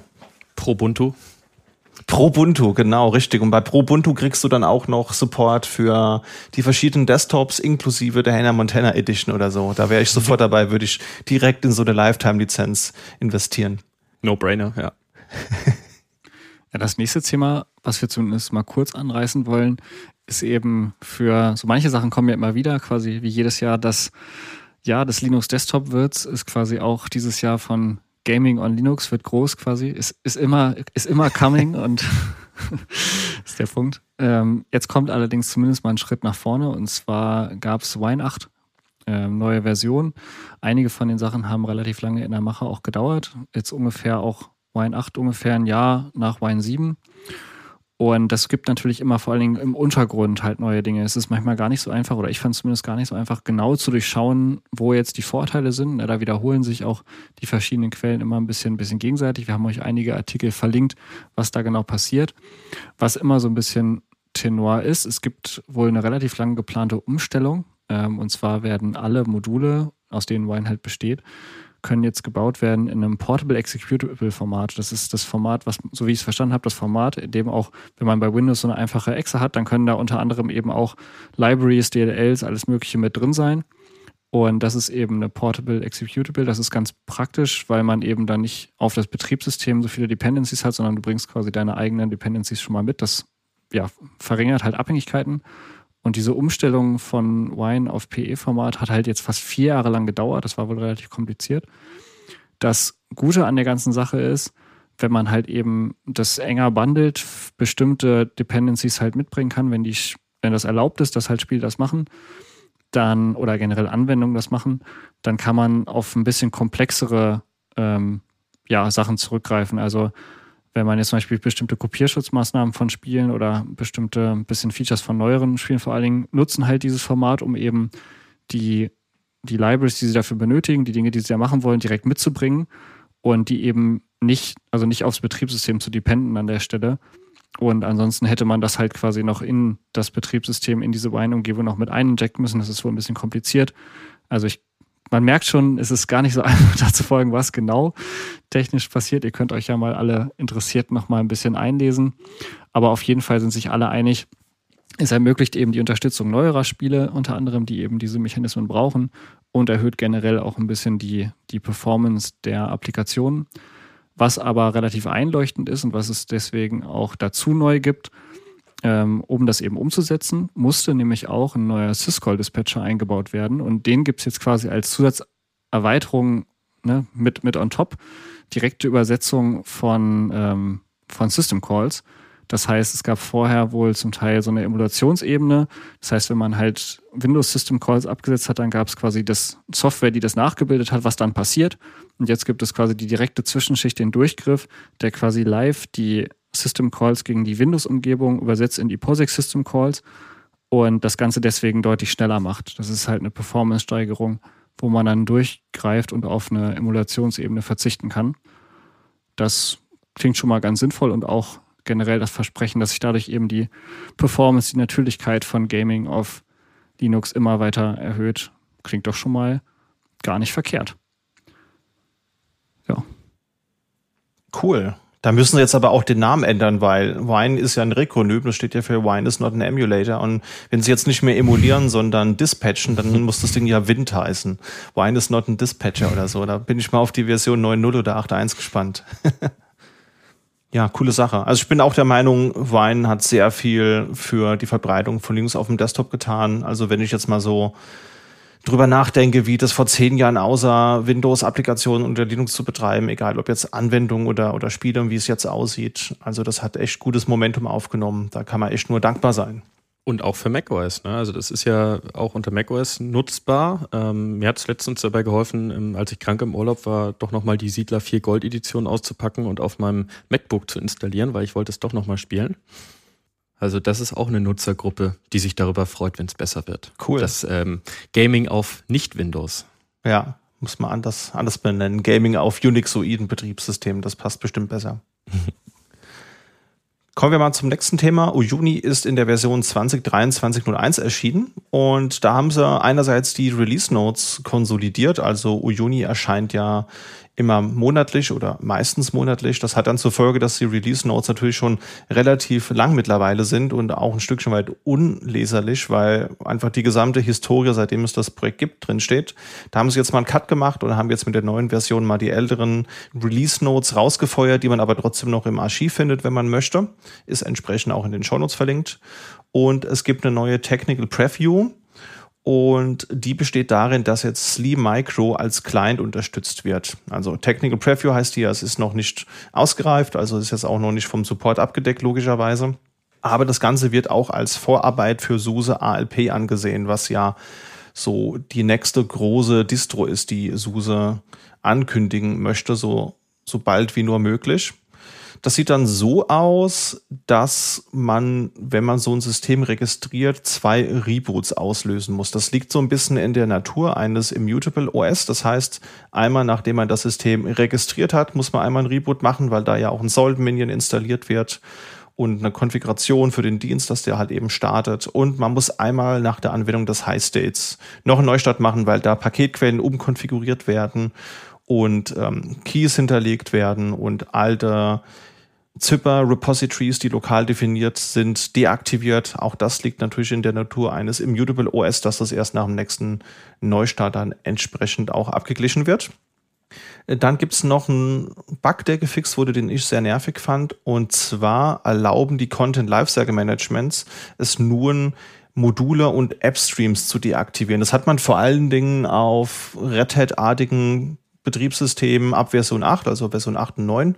Pro Ubuntu. Pro Ubuntu, genau, richtig. Und bei Pro Ubuntu kriegst du dann auch noch Support für die verschiedenen Desktops, inklusive der Hannah Montana Edition oder so. Da wäre ich sofort dabei, würde ich direkt in so eine Lifetime-Lizenz investieren. No-brainer, ja. ja. Das nächste Thema, was wir zumindest mal kurz anreißen wollen, ist eben für so manche Sachen kommen ja immer wieder, quasi wie jedes Jahr das Jahr des Linux Desktop wird, ist quasi auch dieses Jahr von Gaming on Linux wird groß quasi, ist, ist immer, ist immer coming und ist der Punkt. Ähm, jetzt kommt allerdings zumindest mal ein Schritt nach vorne und zwar gab es Wine 8, ähm, neue Version. Einige von den Sachen haben relativ lange in der Mache auch gedauert. Jetzt ungefähr auch Wine 8 ungefähr ein Jahr nach Wine 7. Und das gibt natürlich immer vor allen Dingen im Untergrund halt neue Dinge. Es ist manchmal gar nicht so einfach, oder ich fand es zumindest gar nicht so einfach, genau zu durchschauen, wo jetzt die Vorteile sind. Da wiederholen sich auch die verschiedenen Quellen immer ein bisschen, ein bisschen gegenseitig. Wir haben euch einige Artikel verlinkt, was da genau passiert. Was immer so ein bisschen Tenor ist, es gibt wohl eine relativ lang geplante Umstellung. Ähm, und zwar werden alle Module, aus denen Wine halt besteht, können jetzt gebaut werden in einem Portable Executable Format. Das ist das Format, was, so wie ich es verstanden habe, das Format, in dem auch, wenn man bei Windows so eine einfache Exe hat, dann können da unter anderem eben auch Libraries, DLLs, alles Mögliche mit drin sein. Und das ist eben eine Portable Executable. Das ist ganz praktisch, weil man eben dann nicht auf das Betriebssystem so viele Dependencies hat, sondern du bringst quasi deine eigenen Dependencies schon mal mit. Das ja, verringert halt Abhängigkeiten. Und diese Umstellung von Wine auf PE-Format hat halt jetzt fast vier Jahre lang gedauert. Das war wohl relativ kompliziert. Das Gute an der ganzen Sache ist, wenn man halt eben das enger bundelt, bestimmte Dependencies halt mitbringen kann, wenn die, wenn das erlaubt ist, dass halt Spiele das machen, dann oder generell Anwendungen das machen, dann kann man auf ein bisschen komplexere ähm, ja, Sachen zurückgreifen. Also wenn man jetzt zum Beispiel bestimmte Kopierschutzmaßnahmen von Spielen oder bestimmte bisschen Features von neueren Spielen vor allen Dingen nutzen halt dieses Format, um eben die, die Libraries, die sie dafür benötigen, die Dinge, die sie da machen wollen, direkt mitzubringen und die eben nicht, also nicht aufs Betriebssystem zu dependen an der Stelle. Und ansonsten hätte man das halt quasi noch in das Betriebssystem, in diese Wine-Umgebung noch mit eininjecten müssen. Das ist wohl ein bisschen kompliziert. Also ich man merkt schon, es ist gar nicht so einfach da zu folgen, was genau technisch passiert. Ihr könnt euch ja mal alle interessiert noch mal ein bisschen einlesen. Aber auf jeden Fall sind sich alle einig, es ermöglicht eben die Unterstützung neuerer Spiele, unter anderem, die eben diese Mechanismen brauchen und erhöht generell auch ein bisschen die, die Performance der Applikationen. Was aber relativ einleuchtend ist und was es deswegen auch dazu neu gibt, um das eben umzusetzen, musste nämlich auch ein neuer Syscall-Dispatcher eingebaut werden. Und den gibt es jetzt quasi als Zusatzerweiterung ne, mit, mit on top. Direkte Übersetzung von, ähm, von System Calls. Das heißt, es gab vorher wohl zum Teil so eine Emulationsebene. Das heißt, wenn man halt Windows System Calls abgesetzt hat, dann gab es quasi das Software, die das nachgebildet hat, was dann passiert. Und jetzt gibt es quasi die direkte Zwischenschicht, den Durchgriff, der quasi live die System Calls gegen die Windows-Umgebung übersetzt in die POSIX System Calls und das Ganze deswegen deutlich schneller macht. Das ist halt eine Performance-Steigerung, wo man dann durchgreift und auf eine Emulationsebene verzichten kann. Das klingt schon mal ganz sinnvoll und auch generell das Versprechen, dass sich dadurch eben die Performance, die Natürlichkeit von Gaming auf Linux immer weiter erhöht, klingt doch schon mal gar nicht verkehrt. Ja. Cool. Da müssen sie jetzt aber auch den Namen ändern, weil Wine ist ja ein Rekronym, das steht ja für Wine is not an Emulator. Und wenn sie jetzt nicht mehr emulieren, sondern dispatchen, dann muss das Ding ja Wind heißen. Wine is not ein Dispatcher oder so. Da bin ich mal auf die Version 9.0 oder 8.1 gespannt. ja, coole Sache. Also ich bin auch der Meinung, Wine hat sehr viel für die Verbreitung von Linux auf dem Desktop getan. Also wenn ich jetzt mal so drüber nachdenke, wie das vor zehn Jahren aussah, Windows-Applikationen unter Linux zu betreiben, egal ob jetzt Anwendungen oder, oder Spiele und wie es jetzt aussieht. Also das hat echt gutes Momentum aufgenommen. Da kann man echt nur dankbar sein. Und auch für macOS. Ne? Also das ist ja auch unter macOS nutzbar. Ähm, mir hat es letztens dabei geholfen, als ich krank im Urlaub war, doch nochmal die Siedler 4 Gold Edition auszupacken und auf meinem MacBook zu installieren, weil ich wollte es doch nochmal spielen. Also das ist auch eine Nutzergruppe, die sich darüber freut, wenn es besser wird. Cool. Das ähm, Gaming auf Nicht-Windows. Ja, muss man anders, anders benennen. Gaming auf Unixoiden Betriebssystemen, das passt bestimmt besser. Kommen wir mal zum nächsten Thema. Uyuni ist in der Version 2023.01 erschienen und da haben sie einerseits die Release Notes konsolidiert. Also Uyuni erscheint ja immer monatlich oder meistens monatlich. Das hat dann zur Folge, dass die Release Notes natürlich schon relativ lang mittlerweile sind und auch ein Stückchen weit unleserlich, weil einfach die gesamte Historie, seitdem es das Projekt gibt, drin steht. Da haben sie jetzt mal einen Cut gemacht und haben jetzt mit der neuen Version mal die älteren Release Notes rausgefeuert, die man aber trotzdem noch im Archiv findet, wenn man möchte. Ist entsprechend auch in den Show Notes verlinkt. Und es gibt eine neue Technical Preview und die besteht darin, dass jetzt Slee Micro als Client unterstützt wird. Also Technical Preview heißt hier, es ist noch nicht ausgereift, also ist jetzt auch noch nicht vom Support abgedeckt, logischerweise. Aber das Ganze wird auch als Vorarbeit für SUSE ALP angesehen, was ja so die nächste große Distro ist, die SUSE ankündigen möchte, so, so bald wie nur möglich. Das sieht dann so aus, dass man, wenn man so ein System registriert, zwei Reboots auslösen muss. Das liegt so ein bisschen in der Natur eines Immutable OS. Das heißt, einmal nachdem man das System registriert hat, muss man einmal ein Reboot machen, weil da ja auch ein Salt-Minion installiert wird und eine Konfiguration für den Dienst, dass der halt eben startet. Und man muss einmal nach der Anwendung des High States noch einen Neustart machen, weil da Paketquellen umkonfiguriert werden und ähm, Keys hinterlegt werden und alte Zipper-Repositories, die lokal definiert sind, deaktiviert. Auch das liegt natürlich in der Natur eines Immutable OS, dass das erst nach dem nächsten Neustart dann entsprechend auch abgeglichen wird. Dann gibt's noch einen Bug, der gefixt wurde, den ich sehr nervig fand. Und zwar erlauben die Content Lifecycle Managements es nun Module und App-Streams zu deaktivieren. Das hat man vor allen Dingen auf Red Hat-artigen Betriebssystemen ab Version 8, also Version 8 und 9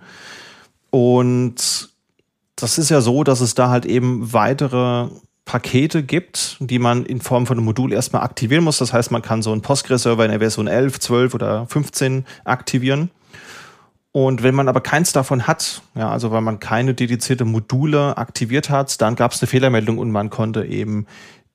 und das ist ja so, dass es da halt eben weitere Pakete gibt, die man in Form von einem Modul erstmal aktivieren muss. Das heißt, man kann so einen Postgres-Server in der Version 11, 12 oder 15 aktivieren. Und wenn man aber keins davon hat, ja, also weil man keine dedizierte Module aktiviert hat, dann gab es eine Fehlermeldung und man konnte eben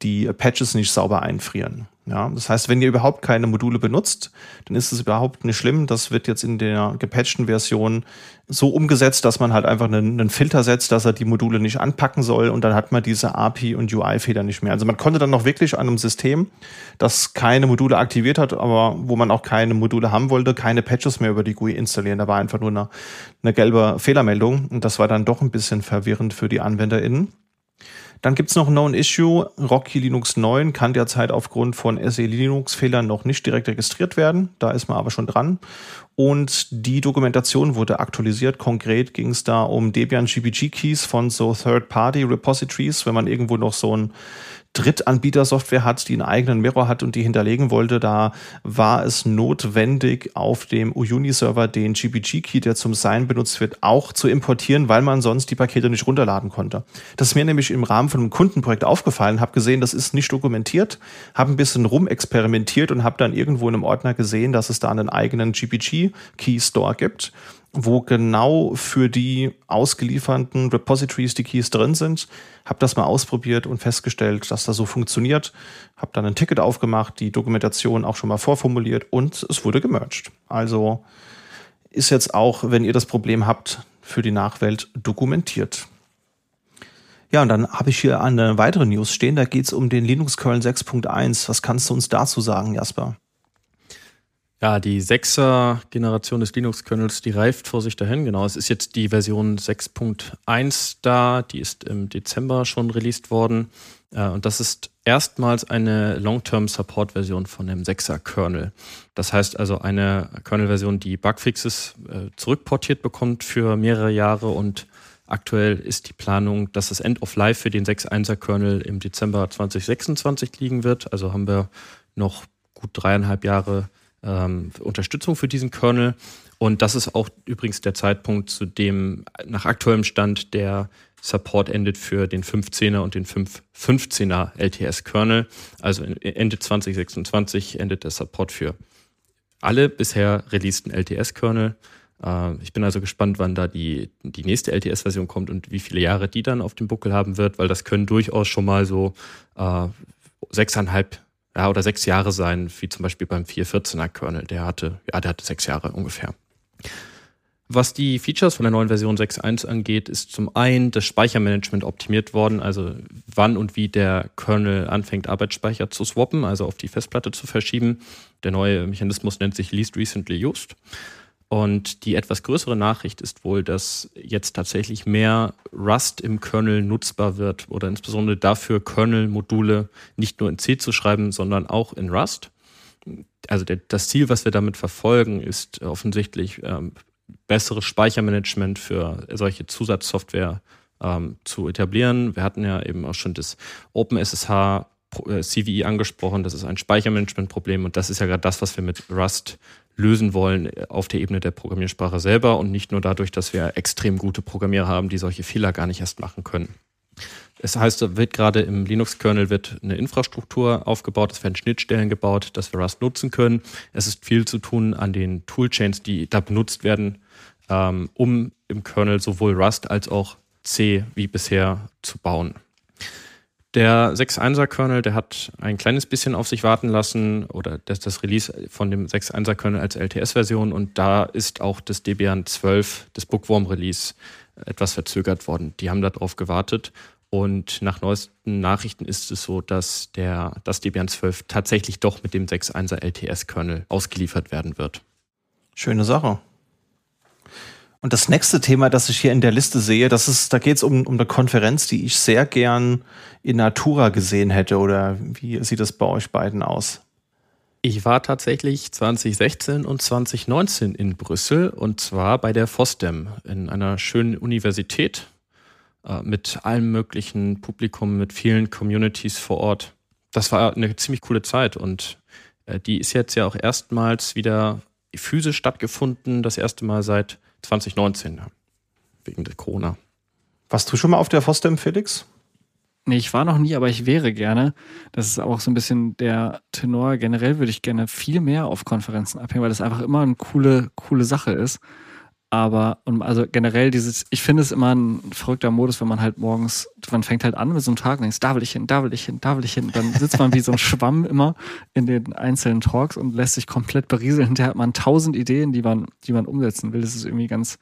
die Patches nicht sauber einfrieren. Ja, das heißt, wenn ihr überhaupt keine Module benutzt, dann ist es überhaupt nicht schlimm. Das wird jetzt in der gepatchten Version so umgesetzt, dass man halt einfach einen, einen, Filter setzt, dass er die Module nicht anpacken soll und dann hat man diese API und UI-Fehler nicht mehr. Also man konnte dann noch wirklich an einem System, das keine Module aktiviert hat, aber wo man auch keine Module haben wollte, keine Patches mehr über die GUI installieren. Da war einfach nur eine, eine gelbe Fehlermeldung und das war dann doch ein bisschen verwirrend für die AnwenderInnen. Dann gibt's noch Known Issue. Rocky Linux 9 kann derzeit aufgrund von SE Linux-Fehlern noch nicht direkt registriert werden. Da ist man aber schon dran. Und die Dokumentation wurde aktualisiert. Konkret ging es da um Debian GPG Keys von so Third-Party Repositories. Wenn man irgendwo noch so ein Drittanbieter-Software hat, die einen eigenen Mirror hat und die hinterlegen wollte, da war es notwendig, auf dem Uyuni-Server den GPG-Key, der zum Sign benutzt wird, auch zu importieren, weil man sonst die Pakete nicht runterladen konnte. Das ist mir nämlich im Rahmen von einem Kundenprojekt aufgefallen, habe gesehen, das ist nicht dokumentiert, habe ein bisschen rumexperimentiert und habe dann irgendwo in einem Ordner gesehen, dass es da einen eigenen GPG-Key-Store gibt wo genau für die ausgelieferten Repositories die Keys drin sind. Habe das mal ausprobiert und festgestellt, dass das so funktioniert. Habe dann ein Ticket aufgemacht, die Dokumentation auch schon mal vorformuliert und es wurde gemerged. Also ist jetzt auch, wenn ihr das Problem habt, für die Nachwelt dokumentiert. Ja, und dann habe ich hier eine weitere News stehen. Da geht es um den Linux Kernel 6.1. Was kannst du uns dazu sagen, Jasper? Ja, die 6er Generation des Linux-Kernels, die reift vor sich dahin. Genau, es ist jetzt die Version 6.1 da, die ist im Dezember schon released worden. Äh, und das ist erstmals eine Long-Term-Support-Version von dem 6er Kernel. Das heißt also eine Kernel-Version, die Bugfixes äh, zurückportiert bekommt für mehrere Jahre und aktuell ist die Planung, dass das End of Life für den 6.1er Kernel im Dezember 2026 liegen wird. Also haben wir noch gut dreieinhalb Jahre ähm, Unterstützung für diesen Kernel. Und das ist auch übrigens der Zeitpunkt, zu dem nach aktuellem Stand der Support endet für den 15er und den 515er LTS-Kernel. Also Ende 2026 endet der Support für alle bisher releaseden LTS-Kernel. Äh, ich bin also gespannt, wann da die, die nächste LTS-Version kommt und wie viele Jahre die dann auf dem Buckel haben wird, weil das können durchaus schon mal so äh, sechseinhalb ja, oder sechs Jahre sein, wie zum Beispiel beim 414er Kernel. Der hatte, ja, der hatte sechs Jahre ungefähr. Was die Features von der neuen Version 6.1 angeht, ist zum einen das Speichermanagement optimiert worden, also wann und wie der Kernel anfängt, Arbeitsspeicher zu swappen, also auf die Festplatte zu verschieben. Der neue Mechanismus nennt sich Least Recently Used. Und die etwas größere Nachricht ist wohl, dass jetzt tatsächlich mehr Rust im Kernel nutzbar wird oder insbesondere dafür Kernel-Module nicht nur in C zu schreiben, sondern auch in Rust. Also der, das Ziel, was wir damit verfolgen, ist offensichtlich ähm, besseres Speichermanagement für solche Zusatzsoftware ähm, zu etablieren. Wir hatten ja eben auch schon das OpenSSH äh, CVE angesprochen. Das ist ein Speichermanagementproblem und das ist ja gerade das, was wir mit Rust lösen wollen auf der Ebene der Programmiersprache selber und nicht nur dadurch, dass wir extrem gute Programmierer haben, die solche Fehler gar nicht erst machen können. Es heißt, da wird gerade im Linux-Kernel wird eine Infrastruktur aufgebaut, es werden Schnittstellen gebaut, dass wir Rust nutzen können. Es ist viel zu tun an den Toolchains, die da benutzt werden, ähm, um im Kernel sowohl Rust als auch C wie bisher zu bauen. Der 6.1er Kernel, der hat ein kleines bisschen auf sich warten lassen oder das, das Release von dem 6.1er Kernel als LTS-Version und da ist auch das Debian 12, das Bookworm Release, etwas verzögert worden. Die haben darauf gewartet und nach neuesten Nachrichten ist es so, dass der, das Debian 12 tatsächlich doch mit dem 6.1er LTS-Kernel ausgeliefert werden wird. Schöne Sache. Und das nächste Thema, das ich hier in der Liste sehe, das ist, da geht es um, um eine Konferenz, die ich sehr gern in Natura gesehen hätte. Oder wie sieht das bei euch beiden aus? Ich war tatsächlich 2016 und 2019 in Brüssel und zwar bei der FOSDEM in einer schönen Universität äh, mit allem möglichen Publikum, mit vielen Communities vor Ort. Das war eine ziemlich coole Zeit und äh, die ist jetzt ja auch erstmals wieder physisch stattgefunden, das erste Mal seit 2019, wegen der Corona. Warst du schon mal auf der FOSDEM, Felix? Nee, ich war noch nie, aber ich wäre gerne. Das ist auch so ein bisschen der Tenor. Generell würde ich gerne viel mehr auf Konferenzen abhängen, weil das einfach immer eine coole, coole Sache ist. Aber, und also generell dieses, ich finde es immer ein verrückter Modus, wenn man halt morgens, man fängt halt an mit so einem Tag und denkt, da will ich hin, da will ich hin, da will ich hin. Dann sitzt man wie so ein Schwamm immer in den einzelnen Talks und lässt sich komplett berieseln. Hinterher hat man tausend Ideen, die man, die man umsetzen will. Das ist irgendwie ganz,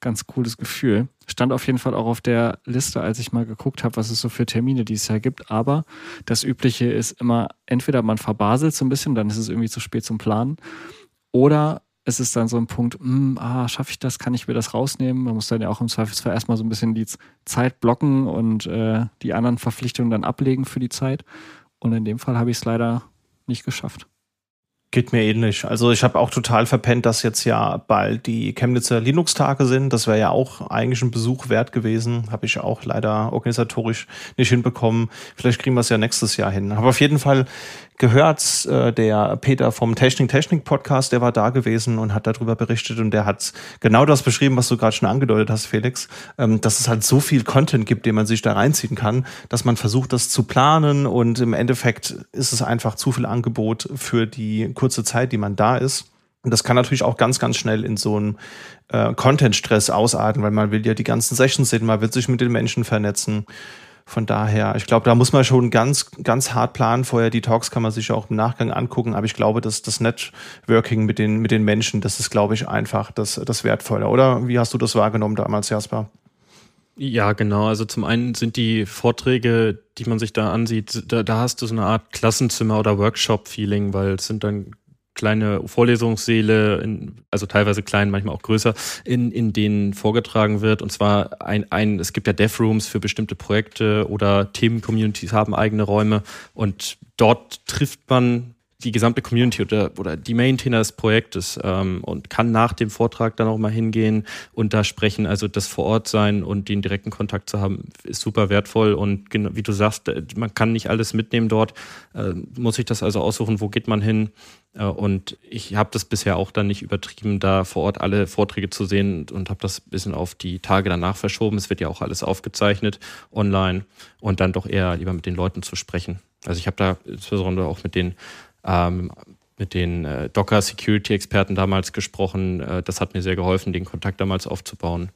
ganz cooles Gefühl. Stand auf jeden Fall auch auf der Liste, als ich mal geguckt habe, was es so für Termine dieses Jahr gibt. Aber das Übliche ist immer, entweder man verbaselt so ein bisschen, dann ist es irgendwie zu spät zum Planen. Oder es ist dann so ein Punkt, mh, hm, ah, schaffe ich das, kann ich mir das rausnehmen? Man muss dann ja auch im Zweifelsfall erstmal so ein bisschen die Zeit blocken und äh, die anderen Verpflichtungen dann ablegen für die Zeit. Und in dem Fall habe ich es leider nicht geschafft. Geht mir ähnlich. Also ich habe auch total verpennt, dass jetzt ja bald die Chemnitzer Linux-Tage sind. Das wäre ja auch eigentlich ein Besuch wert gewesen. Habe ich auch leider organisatorisch nicht hinbekommen. Vielleicht kriegen wir es ja nächstes Jahr hin. Aber auf jeden Fall gehört, äh, der Peter vom Technik Technik Podcast, der war da gewesen und hat darüber berichtet und der hat genau das beschrieben, was du gerade schon angedeutet hast, Felix, ähm, dass es halt so viel Content gibt, den man sich da reinziehen kann, dass man versucht, das zu planen und im Endeffekt ist es einfach zu viel Angebot für die kurze Zeit, die man da ist. Und das kann natürlich auch ganz, ganz schnell in so einen äh, Content-Stress ausarten, weil man will ja die ganzen Sessions sehen, man will sich mit den Menschen vernetzen. Von daher, ich glaube, da muss man schon ganz, ganz hart planen. Vorher die Talks kann man sich auch im Nachgang angucken, aber ich glaube, dass das Networking mit den, mit den Menschen, das ist, glaube ich, einfach das, das Wertvolle. Oder wie hast du das wahrgenommen damals, Jasper? Ja, genau. Also zum einen sind die Vorträge, die man sich da ansieht, da, da hast du so eine Art Klassenzimmer- oder Workshop-Feeling, weil es sind dann kleine Vorlesungssäle, in, also teilweise klein, manchmal auch größer, in, in denen vorgetragen wird. Und zwar ein, ein, es gibt ja Dev-Rooms für bestimmte Projekte oder Themen-Communities haben eigene Räume und dort trifft man die gesamte Community oder, oder die Maintainer des Projektes ähm, und kann nach dem Vortrag dann auch mal hingehen und da sprechen. Also das vor Ort sein und den direkten Kontakt zu haben, ist super wertvoll. Und wie du sagst, äh, man kann nicht alles mitnehmen dort. Äh, muss ich das also aussuchen, wo geht man hin? Äh, und ich habe das bisher auch dann nicht übertrieben, da vor Ort alle Vorträge zu sehen und habe das ein bisschen auf die Tage danach verschoben. Es wird ja auch alles aufgezeichnet online und dann doch eher lieber mit den Leuten zu sprechen. Also ich habe da insbesondere auch mit den ähm, mit den äh, Docker-Security-Experten damals gesprochen. Äh, das hat mir sehr geholfen, den Kontakt damals aufzubauen.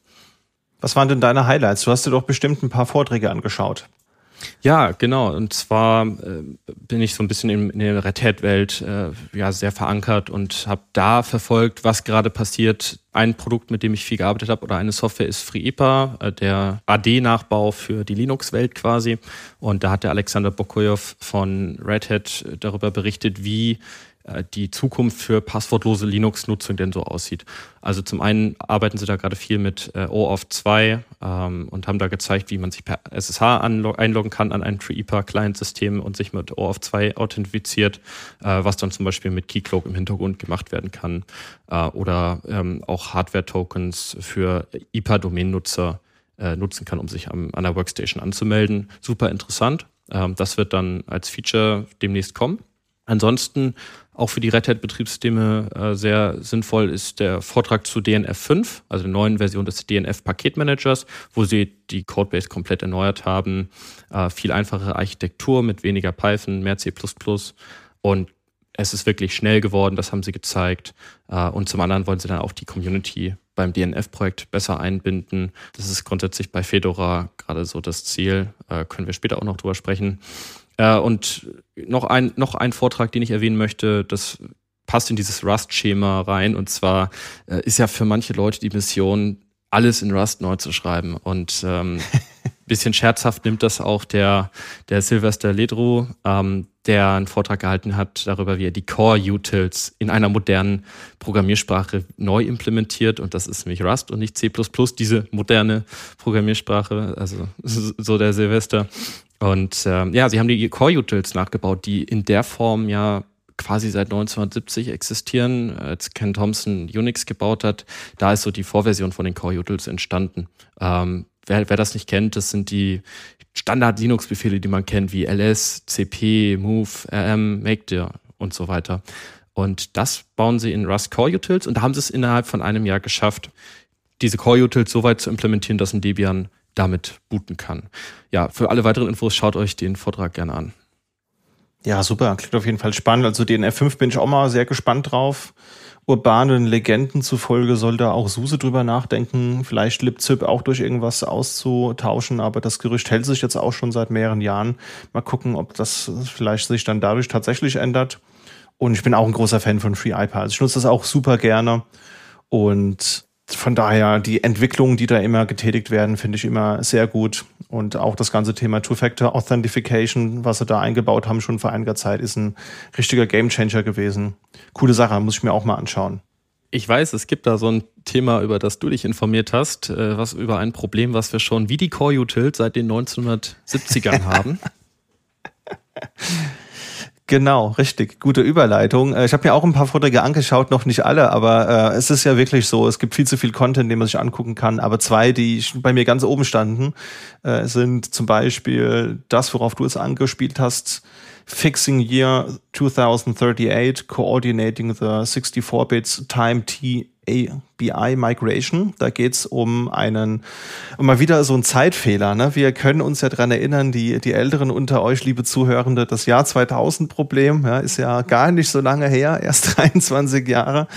Was waren denn deine Highlights? Du hast dir doch bestimmt ein paar Vorträge angeschaut. Ja, genau. Und zwar äh, bin ich so ein bisschen in, in der Red Hat-Welt äh, ja, sehr verankert und habe da verfolgt, was gerade passiert. Ein Produkt, mit dem ich viel gearbeitet habe, oder eine Software ist FreeIPA, äh, der AD-Nachbau für die Linux-Welt quasi. Und da hat der Alexander Bokoyov von Red Hat äh, darüber berichtet, wie die Zukunft für passwortlose Linux-Nutzung denn so aussieht. Also zum einen arbeiten sie da gerade viel mit äh, OAuth 2 ähm, und haben da gezeigt, wie man sich per SSH einloggen kann an ein TreeIPA-Client-System und sich mit OAuth 2 authentifiziert, äh, was dann zum Beispiel mit Keycloak im Hintergrund gemacht werden kann. Äh, oder ähm, auch Hardware-Tokens für IPA-Domain-Nutzer äh, nutzen kann, um sich am, an der Workstation anzumelden. Super interessant. Ähm, das wird dann als Feature demnächst kommen. Ansonsten auch für die Red Hat Betriebssysteme äh, sehr sinnvoll ist der Vortrag zu DNF 5, also der neuen Version des DNF Paketmanagers, wo sie die Codebase komplett erneuert haben. Äh, viel einfachere Architektur mit weniger Python, mehr C++ und es ist wirklich schnell geworden, das haben sie gezeigt. Äh, und zum anderen wollen sie dann auch die Community beim DNF-Projekt besser einbinden. Das ist grundsätzlich bei Fedora gerade so das Ziel. Können wir später auch noch drüber sprechen. Äh, und noch ein, noch ein Vortrag, den ich erwähnen möchte, das passt in dieses Rust-Schema rein. Und zwar äh, ist ja für manche Leute die Mission, alles in Rust neu zu schreiben. Und ähm, bisschen scherzhaft nimmt das auch der, der Sylvester Ledru, ähm, der einen Vortrag gehalten hat darüber, wie er die Core-Utils in einer modernen Programmiersprache neu implementiert. Und das ist nämlich Rust und nicht C++, diese moderne Programmiersprache, also so der Silvester. Und ähm, ja, sie haben die Core-Utils nachgebaut, die in der Form ja quasi seit 1970 existieren, als Ken Thompson Unix gebaut hat. Da ist so die Vorversion von den Core-Utils entstanden. Ähm, wer, wer das nicht kennt, das sind die Standard-Linux-Befehle, die man kennt, wie ls, cp, move, rm, makedir und so weiter. Und das bauen sie in Rust Core Utils und da haben sie es innerhalb von einem Jahr geschafft, diese Core Utils so weit zu implementieren, dass ein Debian damit booten kann. Ja, für alle weiteren Infos schaut euch den Vortrag gerne an. Ja, super. Klingt auf jeden Fall spannend. Also den F5 bin ich auch mal sehr gespannt drauf. Urbanen Legenden zufolge soll da auch Suse drüber nachdenken, vielleicht Lipzip auch durch irgendwas auszutauschen, aber das Gerücht hält sich jetzt auch schon seit mehreren Jahren. Mal gucken, ob das vielleicht sich dann dadurch tatsächlich ändert. Und ich bin auch ein großer Fan von Free. Also ich nutze das auch super gerne. Und von daher, die Entwicklungen, die da immer getätigt werden, finde ich immer sehr gut. Und auch das ganze Thema Two-Factor Authentification, was sie da eingebaut haben, schon vor einiger Zeit, ist ein richtiger Gamechanger gewesen. Coole Sache, muss ich mir auch mal anschauen. Ich weiß, es gibt da so ein Thema, über das du dich informiert hast, äh, was über ein Problem, was wir schon wie die Core Utils seit den 1970ern haben. Genau, richtig. Gute Überleitung. Äh, ich habe mir auch ein paar Vorträge angeschaut, noch nicht alle, aber äh, es ist ja wirklich so, es gibt viel zu viel Content, den man sich angucken kann. Aber zwei, die bei mir ganz oben standen, äh, sind zum Beispiel das, worauf du es angespielt hast, Fixing Year 2038, Coordinating the 64-Bits Time T ABI Migration. Da geht's um einen, mal wieder so einen Zeitfehler. Ne? Wir können uns ja dran erinnern, die, die Älteren unter euch, liebe Zuhörende, das Jahr 2000 Problem ja, ist ja gar nicht so lange her, erst 23 Jahre.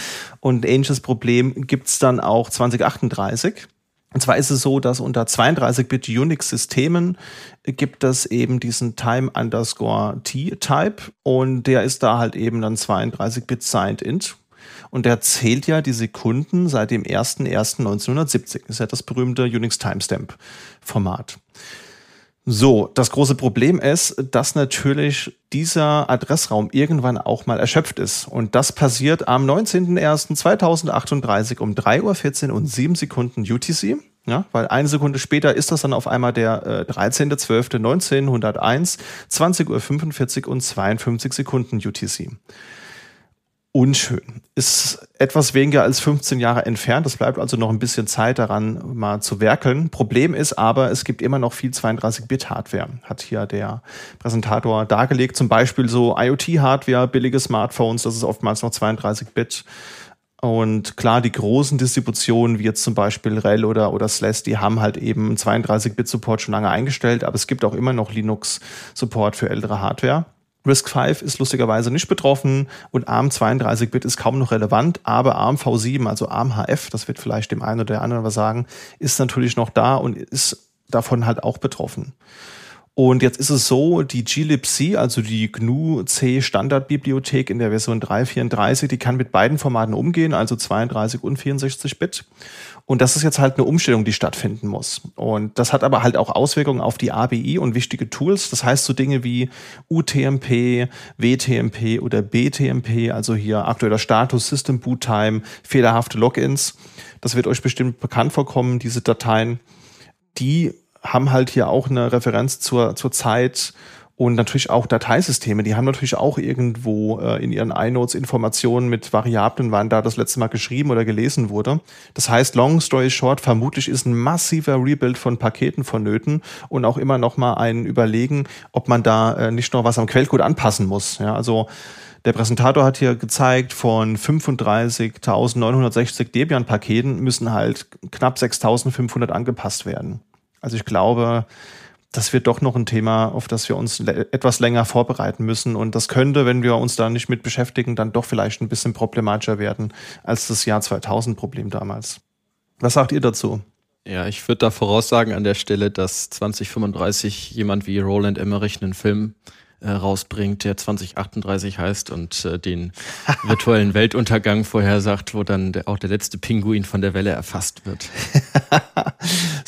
Und ein ähnliches Problem gibt's dann auch 2038. Und zwar ist es so, dass unter 32-Bit Unix-Systemen gibt es eben diesen Time underscore T-Type und der ist da halt eben dann 32-Bit signed int und der zählt ja die Sekunden seit dem 01.01.1970. Das ist ja das berühmte Unix Timestamp Format. So, das große Problem ist, dass natürlich dieser Adressraum irgendwann auch mal erschöpft ist. Und das passiert am 19.01.2038 um 3.14 Uhr und 7 Sekunden UTC. Ja, weil eine Sekunde später ist das dann auf einmal der äh, 13.12.1901, 20.45 Uhr und 52 Sekunden UTC unschön. Ist etwas weniger als 15 Jahre entfernt. Es bleibt also noch ein bisschen Zeit daran, mal zu werkeln. Problem ist aber, es gibt immer noch viel 32-Bit-Hardware, hat hier der Präsentator dargelegt. Zum Beispiel so IoT-Hardware, billige Smartphones, das ist oftmals noch 32-Bit. Und klar, die großen Distributionen, wie jetzt zum Beispiel RHEL oder, oder SLES, die haben halt eben 32-Bit-Support schon lange eingestellt, aber es gibt auch immer noch Linux-Support für ältere Hardware. RISC V ist lustigerweise nicht betroffen und ARM 32-Bit ist kaum noch relevant, aber ARM V7, also ARM HF, das wird vielleicht dem einen oder der anderen was sagen, ist natürlich noch da und ist davon halt auch betroffen. Und jetzt ist es so, die glibc, also die GNU C Standardbibliothek in der Version 3.34, die kann mit beiden Formaten umgehen, also 32 und 64 Bit. Und das ist jetzt halt eine Umstellung, die stattfinden muss. Und das hat aber halt auch Auswirkungen auf die ABI und wichtige Tools. Das heißt so Dinge wie UTMP, WTMP oder BTMP, also hier aktueller Status, System Boot Time, fehlerhafte Logins. Das wird euch bestimmt bekannt vorkommen, diese Dateien. Die haben halt hier auch eine Referenz zur, zur Zeit und natürlich auch Dateisysteme, die haben natürlich auch irgendwo äh, in ihren iNotes Informationen mit Variablen, wann da das letzte Mal geschrieben oder gelesen wurde. Das heißt, long story short, vermutlich ist ein massiver Rebuild von Paketen vonnöten und auch immer noch mal ein Überlegen, ob man da äh, nicht noch was am Quellcode anpassen muss. Ja, also der Präsentator hat hier gezeigt, von 35.960 Debian-Paketen müssen halt knapp 6.500 angepasst werden. Also ich glaube, das wird doch noch ein Thema, auf das wir uns etwas länger vorbereiten müssen. Und das könnte, wenn wir uns da nicht mit beschäftigen, dann doch vielleicht ein bisschen problematischer werden als das Jahr 2000 Problem damals. Was sagt ihr dazu? Ja, ich würde da voraussagen an der Stelle, dass 2035 jemand wie Roland Emmerich einen Film äh, rausbringt, der 2038 heißt und äh, den virtuellen Weltuntergang vorhersagt, wo dann der, auch der letzte Pinguin von der Welle erfasst wird.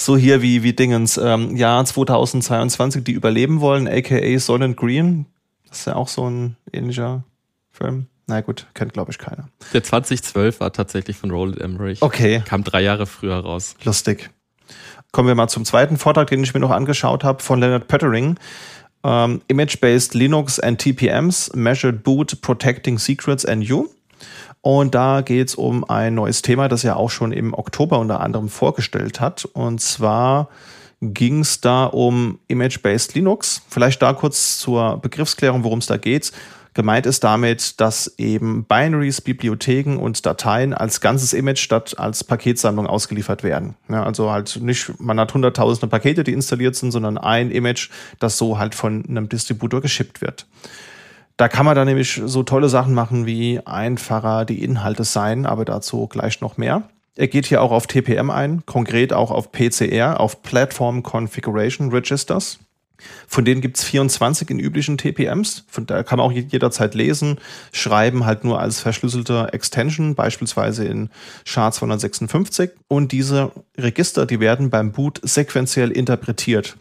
so hier wie, wie Dingens, ähm, Jahr 2022, die überleben wollen, aka Solent Green. Das ist ja auch so ein ähnlicher Film. Na gut, kennt glaube ich keiner. Der 2012 war tatsächlich von Roland Emmerich. Okay. Kam drei Jahre früher raus. Lustig. Kommen wir mal zum zweiten Vortrag, den ich mir noch angeschaut habe, von Leonard Pöttering. Um, Image-based Linux and TPMs, Measured Boot, Protecting Secrets and You. Und da geht es um ein neues Thema, das er auch schon im Oktober unter anderem vorgestellt hat. Und zwar ging es da um Image-based Linux. Vielleicht da kurz zur Begriffsklärung, worum es da geht. Gemeint ist damit, dass eben Binaries, Bibliotheken und Dateien als ganzes Image statt als Paketsammlung ausgeliefert werden. Ja, also halt nicht, man hat hunderttausende Pakete, die installiert sind, sondern ein Image, das so halt von einem Distributor geschippt wird. Da kann man dann nämlich so tolle Sachen machen wie einfacher die Inhalte sein, aber dazu gleich noch mehr. Er geht hier auch auf TPM ein, konkret auch auf PCR, auf Platform Configuration Registers. Von denen gibt es 24 in üblichen TPMs. Von da kann man auch jederzeit lesen, schreiben halt nur als verschlüsselte Extension, beispielsweise in SHA-256. Und diese Register, die werden beim Boot sequenziell interpretiert.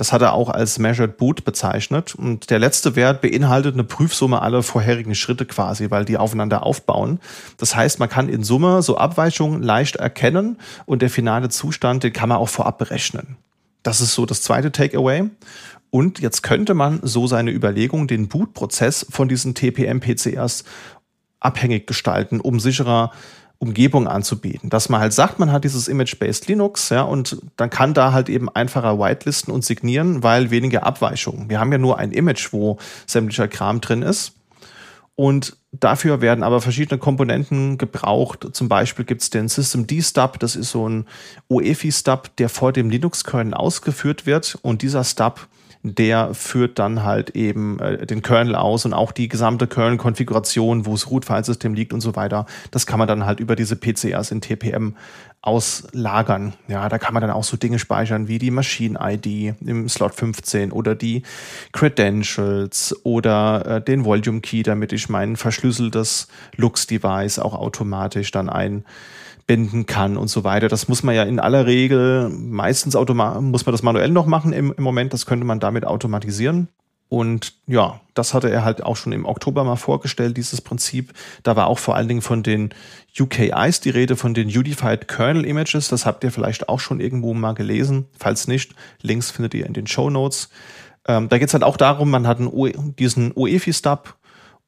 Das hat er auch als Measured Boot bezeichnet. Und der letzte Wert beinhaltet eine Prüfsumme aller vorherigen Schritte quasi, weil die aufeinander aufbauen. Das heißt, man kann in Summe so Abweichungen leicht erkennen und der finale Zustand, den kann man auch vorab berechnen. Das ist so das zweite Takeaway. Und jetzt könnte man so seine Überlegung, den Bootprozess von diesen TPM-PCRs abhängig gestalten, um sicherer Umgebung anzubieten. Dass man halt sagt, man hat dieses Image-Based Linux, ja, und dann kann da halt eben einfacher whitelisten und signieren, weil weniger Abweichungen. Wir haben ja nur ein Image, wo sämtlicher Kram drin ist. Und dafür werden aber verschiedene Komponenten gebraucht. Zum Beispiel gibt es den System D-Stub, das ist so ein UEFI-Stub, der vor dem Linux-Kernel ausgeführt wird. Und dieser Stub der führt dann halt eben äh, den Kernel aus und auch die gesamte Kernel-Konfiguration, wo das Root-Filesystem liegt und so weiter. Das kann man dann halt über diese PCRs in TPM auslagern. Ja, da kann man dann auch so Dinge speichern wie die Machine-ID im Slot 15 oder die Credentials oder äh, den Volume Key, damit ich mein verschlüsseltes Lux-Device auch automatisch dann ein binden kann und so weiter. Das muss man ja in aller Regel meistens automatisch, muss man das manuell noch machen im, im Moment. Das könnte man damit automatisieren. Und ja, das hatte er halt auch schon im Oktober mal vorgestellt, dieses Prinzip. Da war auch vor allen Dingen von den UKIs die Rede, von den Unified Kernel Images. Das habt ihr vielleicht auch schon irgendwo mal gelesen. Falls nicht, Links findet ihr in den Show Notes. Ähm, da geht es halt auch darum, man hat einen, diesen UEFI-Stub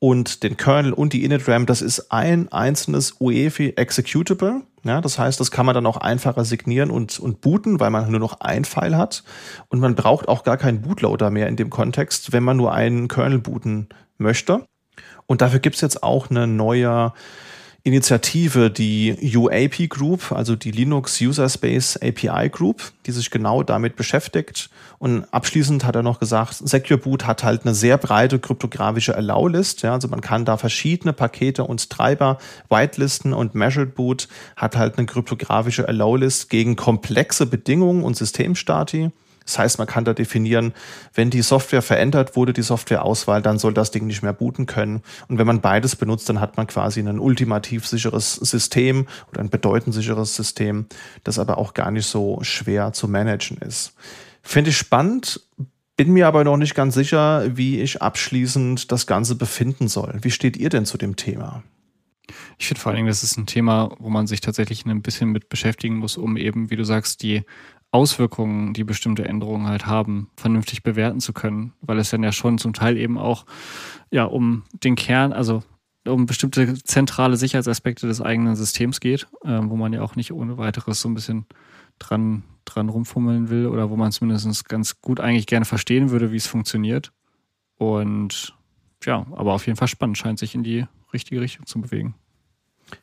und den Kernel und die Init-RAM. Das ist ein einzelnes UEFI Executable. Ja, das heißt, das kann man dann auch einfacher signieren und, und booten, weil man nur noch ein File hat. Und man braucht auch gar keinen Bootloader mehr in dem Kontext, wenn man nur einen Kernel booten möchte. Und dafür gibt's jetzt auch eine neue Initiative, die UAP Group, also die Linux User Space API Group, die sich genau damit beschäftigt. Und abschließend hat er noch gesagt, Secure Boot hat halt eine sehr breite kryptografische Allow-List. Ja, also man kann da verschiedene Pakete und Treiber whitelisten und Measured Boot hat halt eine kryptografische Allow-List gegen komplexe Bedingungen und Systemstati. Das heißt, man kann da definieren, wenn die Software verändert wurde, die Softwareauswahl, dann soll das Ding nicht mehr booten können. Und wenn man beides benutzt, dann hat man quasi ein ultimativ sicheres System oder ein bedeutend sicheres System, das aber auch gar nicht so schwer zu managen ist. Finde ich spannend, bin mir aber noch nicht ganz sicher, wie ich abschließend das Ganze befinden soll. Wie steht ihr denn zu dem Thema? Ich finde vor allen Dingen, das ist ein Thema, wo man sich tatsächlich ein bisschen mit beschäftigen muss, um eben, wie du sagst, die Auswirkungen, die bestimmte Änderungen halt haben, vernünftig bewerten zu können, weil es dann ja schon zum Teil eben auch ja um den Kern, also um bestimmte zentrale Sicherheitsaspekte des eigenen Systems geht, äh, wo man ja auch nicht ohne weiteres so ein bisschen dran, dran rumfummeln will oder wo man zumindest ganz gut eigentlich gerne verstehen würde, wie es funktioniert. Und ja, aber auf jeden Fall spannend, scheint sich in die richtige Richtung zu bewegen.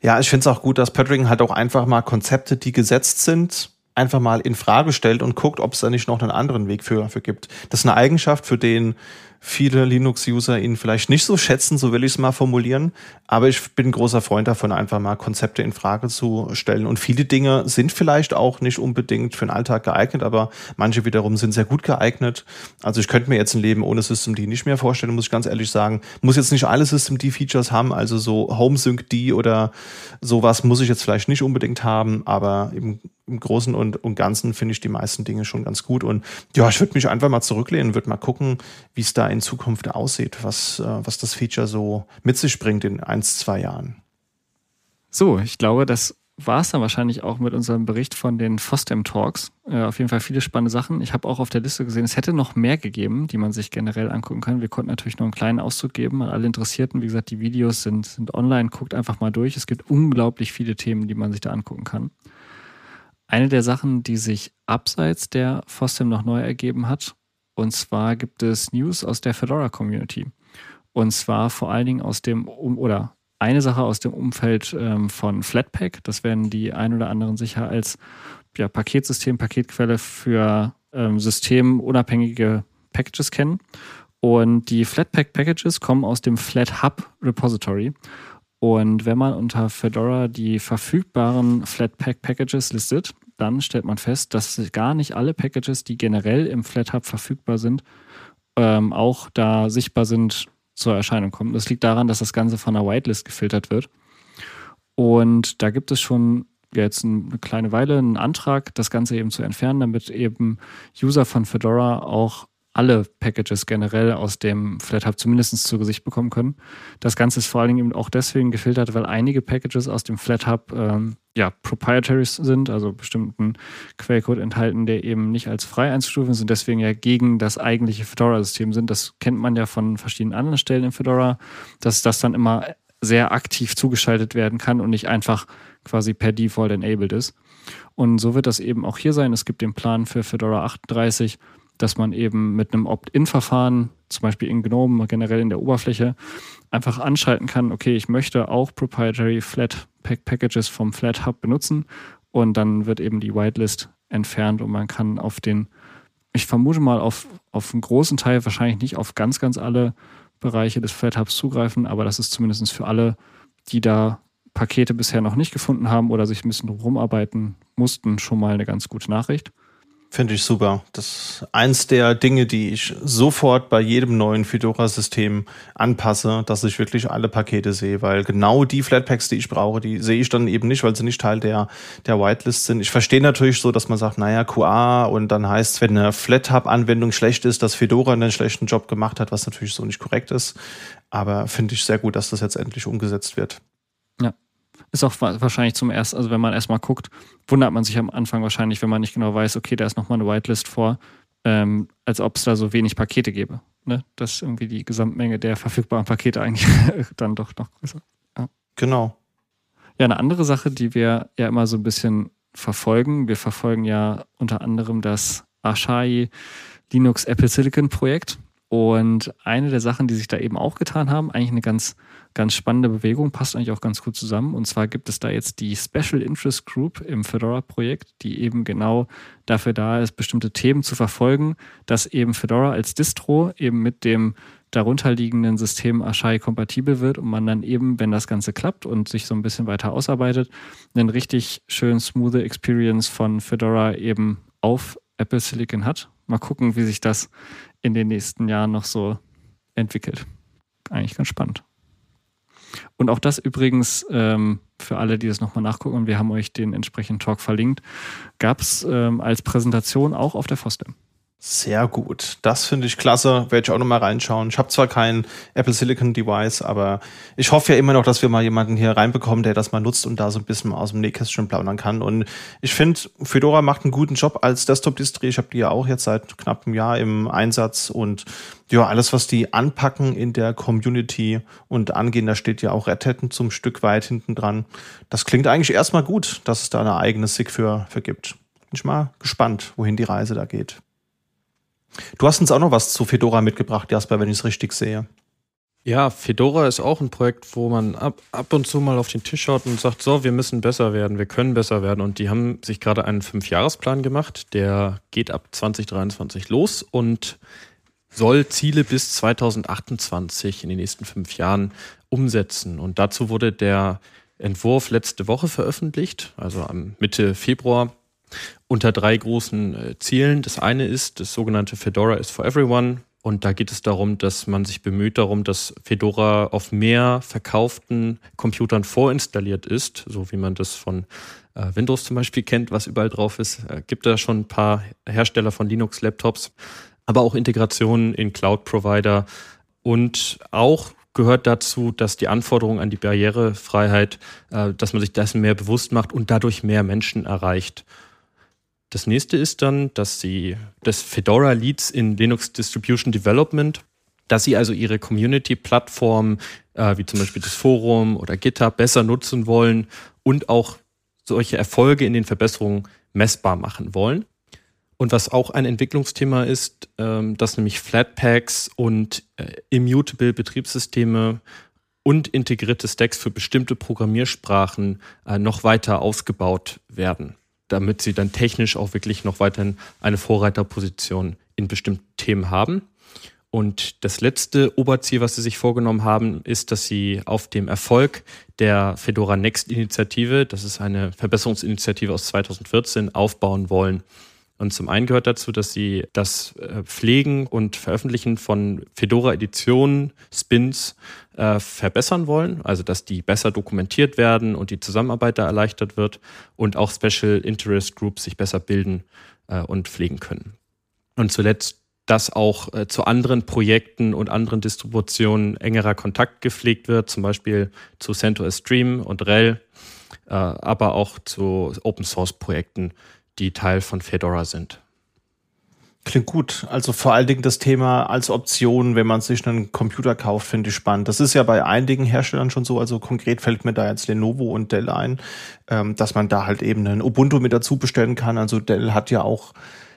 Ja, ich finde es auch gut, dass Patrick halt auch einfach mal Konzepte, die gesetzt sind, einfach mal in Frage stellt und guckt, ob es da nicht noch einen anderen Weg für, für gibt. Das ist eine Eigenschaft, für den viele Linux-User ihn vielleicht nicht so schätzen, so will ich es mal formulieren. Aber ich bin großer Freund davon, einfach mal Konzepte in Frage zu stellen. Und viele Dinge sind vielleicht auch nicht unbedingt für den Alltag geeignet, aber manche wiederum sind sehr gut geeignet. Also ich könnte mir jetzt ein Leben ohne Systemd nicht mehr vorstellen, muss ich ganz ehrlich sagen. Muss jetzt nicht alle Systemd-Features haben, also so HomeSync-D oder sowas muss ich jetzt vielleicht nicht unbedingt haben, aber im, im Großen und, und Ganzen finde ich die meisten Dinge schon ganz gut. Und ja, ich würde mich einfach mal zurücklehnen, würde mal gucken, wie es da in Zukunft aussieht, was, äh, was das Feature so mit sich bringt in ein, zwei Jahren. So, ich glaube, das war es dann wahrscheinlich auch mit unserem Bericht von den FOSDEM Talks. Äh, auf jeden Fall viele spannende Sachen. Ich habe auch auf der Liste gesehen, es hätte noch mehr gegeben, die man sich generell angucken kann. Wir konnten natürlich nur einen kleinen Auszug geben an alle Interessierten. Wie gesagt, die Videos sind, sind online. Guckt einfach mal durch. Es gibt unglaublich viele Themen, die man sich da angucken kann. Eine der Sachen, die sich abseits der FOSDEM noch neu ergeben hat, und zwar gibt es News aus der Fedora-Community. Und zwar vor allen Dingen aus dem, oder eine Sache aus dem Umfeld ähm, von Flatpak. Das werden die ein oder anderen sicher als ja, Paketsystem, Paketquelle für ähm, systemunabhängige Packages kennen. Und die Flatpak Packages kommen aus dem FlatHub Repository. Und wenn man unter Fedora die verfügbaren Flatpak Packages listet, dann stellt man fest, dass gar nicht alle Packages, die generell im FlatHub verfügbar sind, ähm, auch da sichtbar sind, zur Erscheinung kommen. Das liegt daran, dass das Ganze von einer Whitelist gefiltert wird. Und da gibt es schon jetzt eine kleine Weile einen Antrag, das Ganze eben zu entfernen, damit eben User von Fedora auch alle Packages generell aus dem FlatHub zumindest zu Gesicht bekommen können. Das Ganze ist vor allen Dingen eben auch deswegen gefiltert, weil einige Packages aus dem FlatHub ähm, ja, proprietaries sind, also bestimmten Quellcode enthalten, der eben nicht als frei einzustufen ist und deswegen ja gegen das eigentliche Fedora-System sind. Das kennt man ja von verschiedenen anderen Stellen in Fedora, dass das dann immer sehr aktiv zugeschaltet werden kann und nicht einfach quasi per Default enabled ist. Und so wird das eben auch hier sein. Es gibt den Plan für Fedora 38, dass man eben mit einem Opt-in-Verfahren, zum Beispiel in GNOME, generell in der Oberfläche, einfach anschalten kann, okay, ich möchte auch Proprietary Flat Packages vom Flat Hub benutzen und dann wird eben die Whitelist entfernt und man kann auf den, ich vermute mal auf, auf einen großen Teil, wahrscheinlich nicht auf ganz, ganz alle Bereiche des Flat Hubs zugreifen, aber das ist zumindest für alle, die da Pakete bisher noch nicht gefunden haben oder sich ein bisschen rumarbeiten mussten, schon mal eine ganz gute Nachricht. Finde ich super. Das ist eins der Dinge, die ich sofort bei jedem neuen Fedora-System anpasse, dass ich wirklich alle Pakete sehe, weil genau die Flatpaks, die ich brauche, die sehe ich dann eben nicht, weil sie nicht Teil der, der Whitelist sind. Ich verstehe natürlich so, dass man sagt, naja, QA und dann heißt es, wenn eine FlatHub-Anwendung schlecht ist, dass Fedora einen schlechten Job gemacht hat, was natürlich so nicht korrekt ist. Aber finde ich sehr gut, dass das jetzt endlich umgesetzt wird. Ist auch wahrscheinlich zum ersten, also wenn man erstmal guckt, wundert man sich am Anfang wahrscheinlich, wenn man nicht genau weiß, okay, da ist nochmal eine Whitelist vor, ähm, als ob es da so wenig Pakete gäbe. Ne? Dass irgendwie die Gesamtmenge der verfügbaren Pakete eigentlich dann doch noch größer. Ja. Genau. Ja, eine andere Sache, die wir ja immer so ein bisschen verfolgen, wir verfolgen ja unter anderem das Ashai Linux Apple Silicon Projekt. Und eine der Sachen, die sich da eben auch getan haben, eigentlich eine ganz ganz spannende Bewegung, passt eigentlich auch ganz gut zusammen. Und zwar gibt es da jetzt die Special Interest Group im Fedora-Projekt, die eben genau dafür da ist, bestimmte Themen zu verfolgen, dass eben Fedora als Distro eben mit dem darunterliegenden System Ashai kompatibel wird und man dann eben, wenn das Ganze klappt und sich so ein bisschen weiter ausarbeitet, einen richtig schön smooth Experience von Fedora eben auf Apple Silicon hat. Mal gucken, wie sich das in den nächsten Jahren noch so entwickelt. Eigentlich ganz spannend. Und auch das übrigens ähm, für alle, die das nochmal nachgucken, wir haben euch den entsprechenden Talk verlinkt, gab es ähm, als Präsentation auch auf der FOSDEM. Sehr gut. Das finde ich klasse. Werde ich auch nochmal reinschauen. Ich habe zwar kein Apple Silicon Device, aber ich hoffe ja immer noch, dass wir mal jemanden hier reinbekommen, der das mal nutzt und da so ein bisschen aus dem Nähkästchen plaudern kann. Und ich finde, Fedora macht einen guten Job als Desktop-Distri. Ich habe die ja auch jetzt seit knapp einem Jahr im Einsatz und ja, alles, was die anpacken in der Community und angehen, da steht ja auch Red Hat zum Stück weit hinten dran. Das klingt eigentlich erstmal gut, dass es da eine eigene SIG für, für gibt. Bin ich mal gespannt, wohin die Reise da geht. Du hast uns auch noch was zu Fedora mitgebracht, Jasper, wenn ich es richtig sehe. Ja, Fedora ist auch ein Projekt, wo man ab, ab und zu mal auf den Tisch schaut und sagt, so, wir müssen besser werden, wir können besser werden. Und die haben sich gerade einen Fünfjahresplan gemacht, der geht ab 2023 los und soll Ziele bis 2028 in den nächsten fünf Jahren umsetzen. Und dazu wurde der Entwurf letzte Woche veröffentlicht, also am Mitte Februar unter drei großen äh, Zielen. Das eine ist das sogenannte Fedora is for Everyone. Und da geht es darum, dass man sich bemüht darum, dass Fedora auf mehr verkauften Computern vorinstalliert ist, so wie man das von äh, Windows zum Beispiel kennt, was überall drauf ist. Äh, gibt da schon ein paar Hersteller von Linux-Laptops, aber auch Integrationen in Cloud-Provider und auch gehört dazu, dass die Anforderungen an die Barrierefreiheit, dass man sich dessen mehr bewusst macht und dadurch mehr Menschen erreicht. Das nächste ist dann, dass sie das Fedora Leads in Linux Distribution Development, dass sie also ihre Community-Plattform, äh, wie zum Beispiel das Forum oder GitHub, besser nutzen wollen und auch solche Erfolge in den Verbesserungen messbar machen wollen. Und was auch ein Entwicklungsthema ist, ähm, dass nämlich Flatpaks und äh, immutable Betriebssysteme und integrierte Stacks für bestimmte Programmiersprachen äh, noch weiter ausgebaut werden damit sie dann technisch auch wirklich noch weiterhin eine Vorreiterposition in bestimmten Themen haben. Und das letzte Oberziel, was sie sich vorgenommen haben, ist, dass sie auf dem Erfolg der Fedora Next Initiative, das ist eine Verbesserungsinitiative aus 2014, aufbauen wollen. Und zum einen gehört dazu, dass sie das äh, Pflegen und Veröffentlichen von Fedora-Editionen, Spins äh, verbessern wollen, also dass die besser dokumentiert werden und die Zusammenarbeit da erleichtert wird und auch Special Interest Groups sich besser bilden äh, und pflegen können. Und zuletzt, dass auch äh, zu anderen Projekten und anderen Distributionen engerer Kontakt gepflegt wird, zum Beispiel zu CentOS Stream und RHEL, äh, aber auch zu Open Source Projekten die Teil von Fedora sind. Klingt gut. Also vor allen Dingen das Thema als Option, wenn man sich einen Computer kauft, finde ich spannend. Das ist ja bei einigen Herstellern schon so. Also konkret fällt mir da jetzt Lenovo und Dell ein, ähm, dass man da halt eben einen Ubuntu mit dazu bestellen kann. Also Dell hat ja auch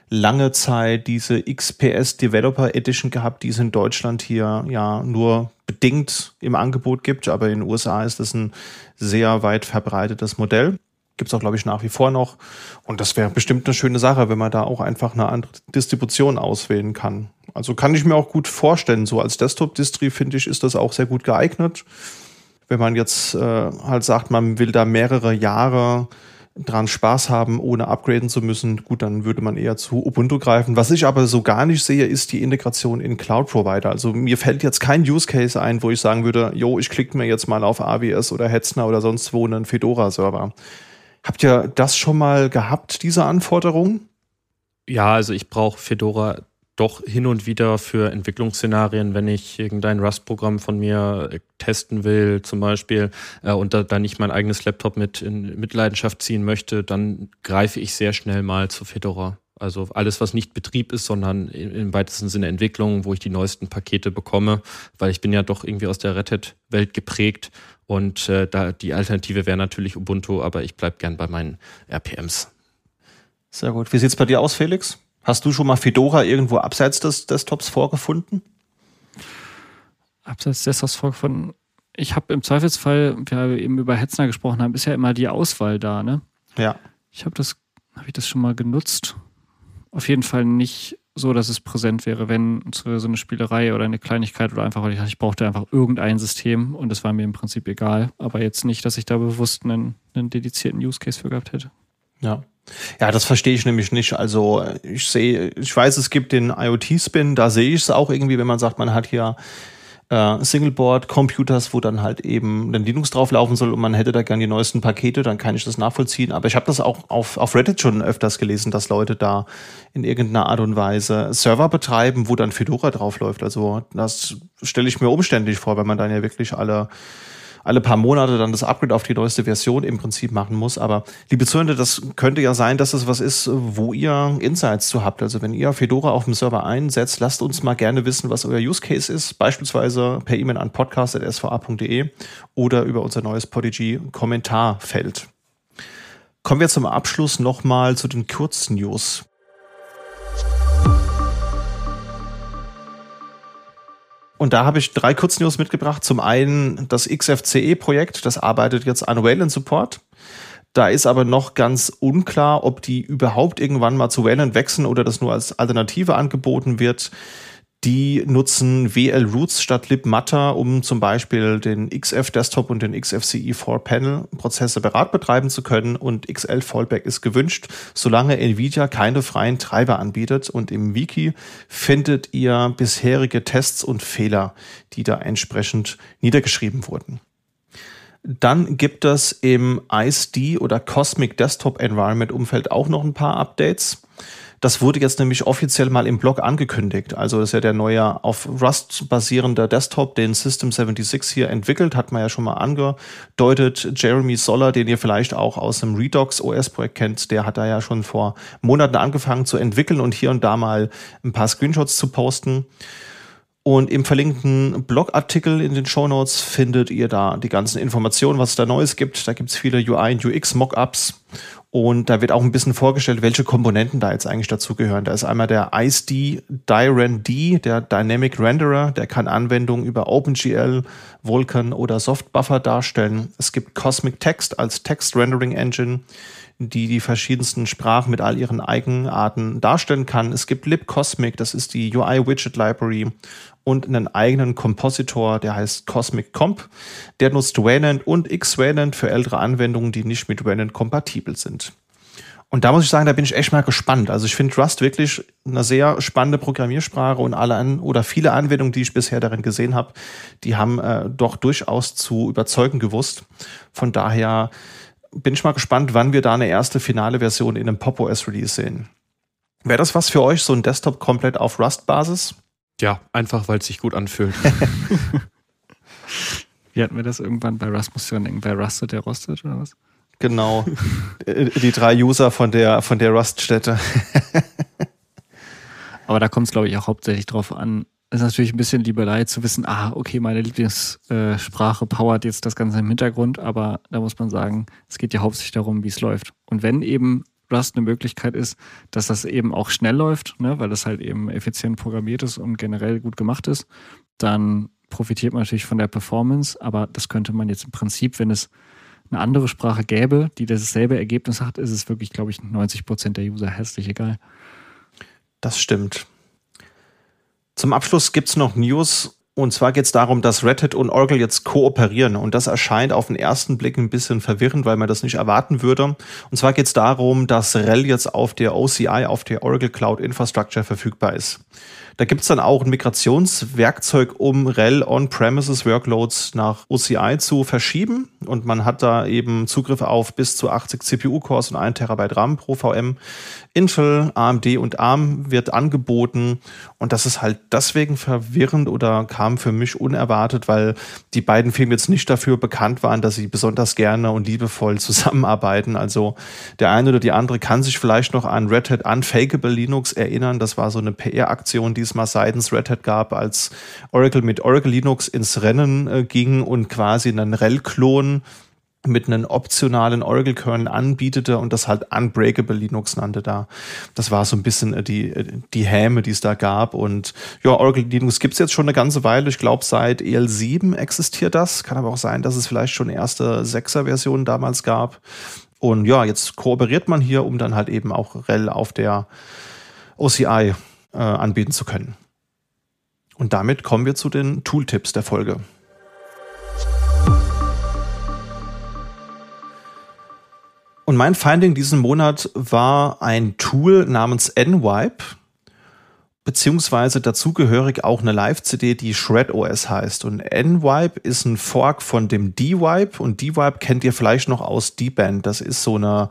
lange Zeit diese XPS Developer Edition gehabt, die es in Deutschland hier ja nur bedingt im Angebot gibt. Aber in den USA ist das ein sehr weit verbreitetes Modell. Gibt es auch, glaube ich, nach wie vor noch. Und das wäre bestimmt eine schöne Sache, wenn man da auch einfach eine andere Distribution auswählen kann. Also kann ich mir auch gut vorstellen. So als Desktop-Distri, finde ich, ist das auch sehr gut geeignet. Wenn man jetzt äh, halt sagt, man will da mehrere Jahre dran Spaß haben, ohne upgraden zu müssen, gut, dann würde man eher zu Ubuntu greifen. Was ich aber so gar nicht sehe, ist die Integration in Cloud Provider. Also mir fällt jetzt kein Use Case ein, wo ich sagen würde, jo, ich klicke mir jetzt mal auf AWS oder Hetzner oder sonst wo einen Fedora Server. Habt ihr das schon mal gehabt, diese Anforderung? Ja, also ich brauche Fedora doch hin und wieder für Entwicklungsszenarien, wenn ich irgendein Rust-Programm von mir äh, testen will, zum Beispiel, äh, und da, da nicht mein eigenes Laptop mit in Mitleidenschaft ziehen möchte, dann greife ich sehr schnell mal zu Fedora. Also alles, was nicht Betrieb ist, sondern im weitesten Sinne Entwicklung, wo ich die neuesten Pakete bekomme, weil ich bin ja doch irgendwie aus der Red Hat-Welt geprägt und äh, da die Alternative wäre natürlich Ubuntu, aber ich bleibe gern bei meinen RPMs. Sehr gut. Wie sieht's bei dir aus, Felix? Hast du schon mal Fedora irgendwo abseits des Desktops vorgefunden? Abseits des Desktops vorgefunden? Ich habe im Zweifelsfall, wir eben über Hetzner gesprochen haben, ist ja immer die Auswahl da, ne? Ja. Ich habe das, habe ich das schon mal genutzt? Auf jeden Fall nicht so, dass es präsent wäre, wenn so eine Spielerei oder eine Kleinigkeit oder einfach, weil ich ich brauchte einfach irgendein System und es war mir im Prinzip egal. Aber jetzt nicht, dass ich da bewusst einen, einen dedizierten Use Case für gehabt hätte. Ja. Ja, das verstehe ich nämlich nicht. Also ich sehe, ich weiß, es gibt den IoT-Spin, da sehe ich es auch irgendwie, wenn man sagt, man hat hier äh, Singleboard-Computers, wo dann halt eben ein Linux drauflaufen soll und man hätte da gern die neuesten Pakete, dann kann ich das nachvollziehen. Aber ich habe das auch auf, auf Reddit schon öfters gelesen, dass Leute da in irgendeiner Art und Weise Server betreiben, wo dann Fedora draufläuft. Also das stelle ich mir umständlich vor, wenn man dann ja wirklich alle alle paar Monate dann das Upgrade auf die neueste Version im Prinzip machen muss. Aber liebe Zuhörer, das könnte ja sein, dass es was ist, wo ihr Insights zu habt. Also wenn ihr Fedora auf dem Server einsetzt, lasst uns mal gerne wissen, was euer Use Case ist. Beispielsweise per E-Mail an podcast.sva.de oder über unser neues Podigy Kommentarfeld. Kommen wir zum Abschluss nochmal zu den Kurznews. Und da habe ich drei Kurznews mitgebracht. Zum einen das XFCE-Projekt, das arbeitet jetzt an Wayland Support. Da ist aber noch ganz unklar, ob die überhaupt irgendwann mal zu Wayland wechseln oder das nur als Alternative angeboten wird. Die nutzen WL Roots statt libmatter, um zum Beispiel den XF Desktop und den XFCE4 Panel Prozesse berat betreiben zu können und XL Fallback ist gewünscht, solange Nvidia keine freien Treiber anbietet und im Wiki findet ihr bisherige Tests und Fehler, die da entsprechend niedergeschrieben wurden. Dann gibt es im ISD oder Cosmic Desktop Environment Umfeld auch noch ein paar Updates. Das wurde jetzt nämlich offiziell mal im Blog angekündigt. Also das ist ja der neue auf Rust basierende Desktop, den System 76 hier entwickelt, hat man ja schon mal angedeutet. Jeremy Soller, den ihr vielleicht auch aus dem Redux OS Projekt kennt, der hat da ja schon vor Monaten angefangen zu entwickeln und hier und da mal ein paar Screenshots zu posten. Und im verlinkten Blogartikel in den Show Notes findet ihr da die ganzen Informationen, was es da Neues gibt. Da gibt es viele UI und UX Mockups und da wird auch ein bisschen vorgestellt, welche Komponenten da jetzt eigentlich dazugehören. Da ist einmal der ISD DyRend, der Dynamic Renderer, der kann Anwendungen über OpenGL, Vulkan oder Softbuffer darstellen. Es gibt Cosmic Text als Text Rendering Engine, die die verschiedensten Sprachen mit all ihren Eigenarten darstellen kann. Es gibt libcosmic, das ist die UI Widget Library und einen eigenen Kompositor, der heißt Cosmic Comp. Der nutzt Wayland und X-Wayland für ältere Anwendungen, die nicht mit Wayland kompatibel sind. Und da muss ich sagen, da bin ich echt mal gespannt. Also ich finde Rust wirklich eine sehr spannende Programmiersprache und alle an, oder viele Anwendungen, die ich bisher darin gesehen habe, die haben äh, doch durchaus zu überzeugen gewusst. Von daher bin ich mal gespannt, wann wir da eine erste finale Version in einem Pop OS Release sehen. Wäre das was für euch, so ein Desktop komplett auf Rust-Basis? Ja, einfach weil es sich gut anfühlt. Wie hatten wir das irgendwann bei Rust? Muss ich dann denken, wer rustet, der rostet oder was? Genau. Die drei User von der, von der Rust-Stätte. Aber da kommt es, glaube ich, auch hauptsächlich drauf an. Es ist natürlich ein bisschen Liebelei zu wissen, ah, okay, meine Lieblingssprache powert jetzt das Ganze im Hintergrund, aber da muss man sagen, es geht ja hauptsächlich darum, wie es läuft. Und wenn eben Rust eine Möglichkeit ist, dass das eben auch schnell läuft, ne, weil das halt eben effizient programmiert ist und generell gut gemacht ist, dann profitiert man natürlich von der Performance, aber das könnte man jetzt im Prinzip, wenn es eine andere Sprache gäbe, die dasselbe Ergebnis hat, ist es wirklich, glaube ich, 90 Prozent der User herzlich egal. Das stimmt. Zum Abschluss gibt es noch News Und zwar geht es darum, dass Red Hat und Oracle jetzt kooperieren. Und das erscheint auf den ersten Blick ein bisschen verwirrend, weil man das nicht erwarten würde. Und zwar geht es darum, dass RHEL jetzt auf der OCI, auf der Oracle Cloud Infrastructure verfügbar ist. Da gibt's dann auch ein Migrationswerkzeug, um RHEL On-Premises Workloads nach OCI zu verschieben. Und man hat da eben Zugriff auf bis zu 80 CPU-Cores und 1 Terabyte RAM pro VM. Intel, AMD und ARM wird angeboten. Und das ist halt deswegen verwirrend oder kam für mich unerwartet, weil die beiden Firmen jetzt nicht dafür bekannt waren, dass sie besonders gerne und liebevoll zusammenarbeiten. Also der eine oder die andere kann sich vielleicht noch an Red Hat Unfakeable Linux erinnern. Das war so eine PR-Aktion, die es mal seitens Red Hat gab, als Oracle mit Oracle Linux ins Rennen äh, ging und quasi einen RHEL-Klon mit einem optionalen Oracle-Kernel anbietete und das halt Unbreakable Linux nannte da. Das war so ein bisschen äh, die, äh, die Häme, die es da gab. Und ja, Oracle Linux gibt's jetzt schon eine ganze Weile. Ich glaube, seit EL7 existiert das. Kann aber auch sein, dass es vielleicht schon erste Sechser-Versionen damals gab. Und ja, jetzt kooperiert man hier, um dann halt eben auch REL auf der OCI äh, anbieten zu können. Und damit kommen wir zu den Tooltips der Folge. Und mein Finding diesen Monat war ein Tool namens NWipe beziehungsweise dazugehörig auch eine Live-CD, die Shred OS heißt. Und NWipe ist ein Fork von dem D-Wipe und D-Wipe kennt ihr vielleicht noch aus D-Band. Das ist so eine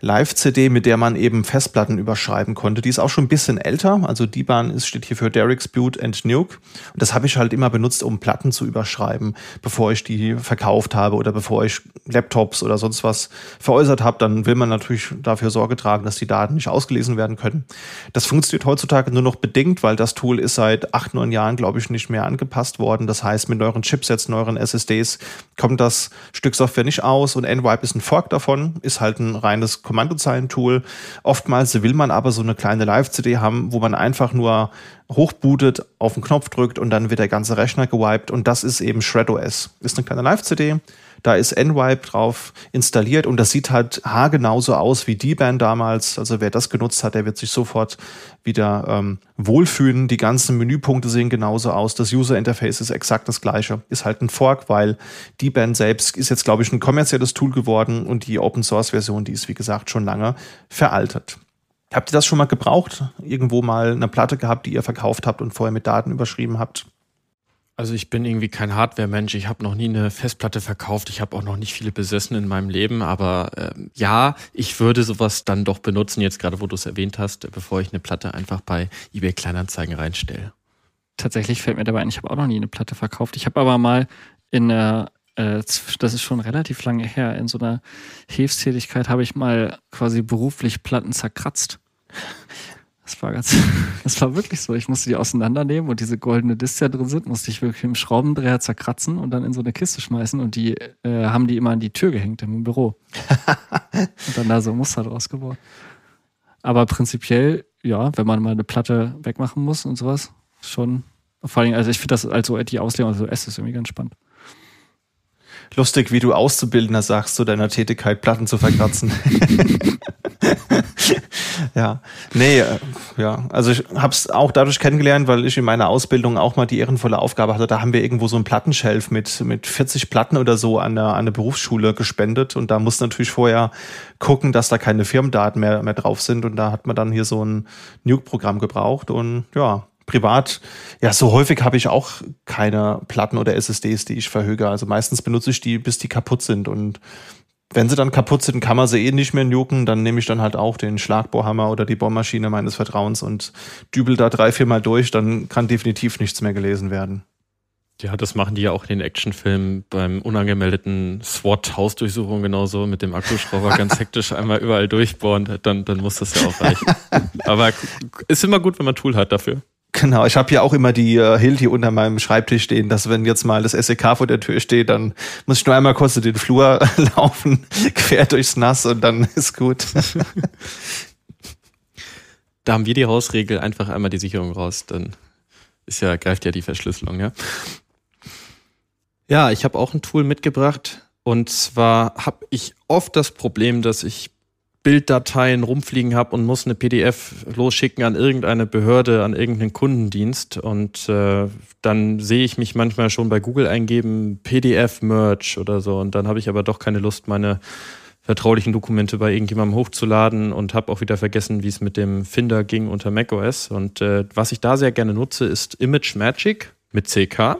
Live-CD, mit der man eben Festplatten überschreiben konnte. Die ist auch schon ein bisschen älter. Also D-Band steht hier für Derek's Butte and Nuke. Und das habe ich halt immer benutzt, um Platten zu überschreiben, bevor ich die verkauft habe oder bevor ich Laptops oder sonst was veräußert habe. Dann will man natürlich dafür Sorge tragen, dass die Daten nicht ausgelesen werden können. Das funktioniert heutzutage nur noch bedingt, weil das Tool ist seit acht, neun Jahren, glaube ich, nicht mehr angepasst worden. Das heißt, mit neueren Chipsets, neueren SSDs kommt das Stück Software nicht aus und NWipe ist ein Fork davon, ist halt ein reines Kommandozeilentool. Oftmals will man aber so eine kleine Live-CD haben, wo man einfach nur hochbootet, auf den Knopf drückt und dann wird der ganze Rechner gewiped und das ist eben ShredOS. Ist eine kleine Live-CD, da ist NWipe drauf installiert und das sieht halt haargenauso aus wie D-Band damals. Also wer das genutzt hat, der wird sich sofort wieder ähm, wohlfühlen. Die ganzen Menüpunkte sehen genauso aus. Das User Interface ist exakt das gleiche. Ist halt ein Fork, weil D-Band selbst ist jetzt, glaube ich, ein kommerzielles Tool geworden und die Open Source Version, die ist, wie gesagt, schon lange veraltet. Habt ihr das schon mal gebraucht? Irgendwo mal eine Platte gehabt, die ihr verkauft habt und vorher mit Daten überschrieben habt? Also ich bin irgendwie kein Hardware-Mensch. Ich habe noch nie eine Festplatte verkauft. Ich habe auch noch nicht viele besessen in meinem Leben. Aber äh, ja, ich würde sowas dann doch benutzen, jetzt gerade wo du es erwähnt hast, bevor ich eine Platte einfach bei eBay Kleinanzeigen reinstelle. Tatsächlich fällt mir dabei ein, ich habe auch noch nie eine Platte verkauft. Ich habe aber mal in einer äh, das ist schon relativ lange her. In so einer Hilfstätigkeit habe ich mal quasi beruflich Platten zerkratzt. Das war ganz, das war wirklich so. Ich musste die auseinandernehmen und diese goldene Discs, die da drin sind, musste ich wirklich im Schraubendreher zerkratzen und dann in so eine Kiste schmeißen und die äh, haben die immer an die Tür gehängt im Büro. und dann da so Muster draus geworden. Aber prinzipiell, ja, wenn man mal eine Platte wegmachen muss und sowas, schon. Vor allem, also ich finde das als so die Auslegung, also S ist irgendwie ganz spannend. Lustig, wie du Auszubildender sagst zu deiner Tätigkeit, Platten zu verkratzen. ja, nee, äh, ja, also ich habe es auch dadurch kennengelernt, weil ich in meiner Ausbildung auch mal die ehrenvolle Aufgabe hatte. Da haben wir irgendwo so einen Plattenschelf mit mit 40 Platten oder so an der an eine Berufsschule gespendet. Und da muss natürlich vorher gucken, dass da keine Firmendaten mehr mehr drauf sind. Und da hat man dann hier so ein Nuke-Programm gebraucht. Und ja, privat, ja, so häufig habe ich auch keine Platten oder SSDs, die ich verhöge. Also meistens benutze ich die, bis die kaputt sind und wenn sie dann kaputt sind, kann man sie eh nicht mehr nuken, dann nehme ich dann halt auch den Schlagbohrhammer oder die Bohrmaschine meines Vertrauens und dübel da drei, viermal durch, dann kann definitiv nichts mehr gelesen werden. Ja, das machen die ja auch in den Actionfilmen beim unangemeldeten SWAT-Hausdurchsuchung genauso mit dem Akkuschrauber ganz hektisch einmal überall durchbohren, dann, dann muss das ja auch reichen. Aber ist immer gut, wenn man Tool hat dafür. Genau, ich habe ja auch immer die äh, Hilti unter meinem Schreibtisch stehen, dass wenn jetzt mal das SEK vor der Tür steht, dann muss ich nur einmal kurz den Flur laufen, quer durchs Nass und dann ist gut. da haben wir die Hausregel, einfach einmal die Sicherung raus, dann ist ja, greift ja die Verschlüsselung, ja. Ja, ich habe auch ein Tool mitgebracht und zwar habe ich oft das Problem, dass ich Bilddateien rumfliegen habe und muss eine PDF losschicken an irgendeine Behörde, an irgendeinen Kundendienst. Und äh, dann sehe ich mich manchmal schon bei Google eingeben, PDF-Merch oder so. Und dann habe ich aber doch keine Lust, meine vertraulichen Dokumente bei irgendjemandem hochzuladen und habe auch wieder vergessen, wie es mit dem Finder ging unter macOS. Und äh, was ich da sehr gerne nutze, ist Image Magic mit CK.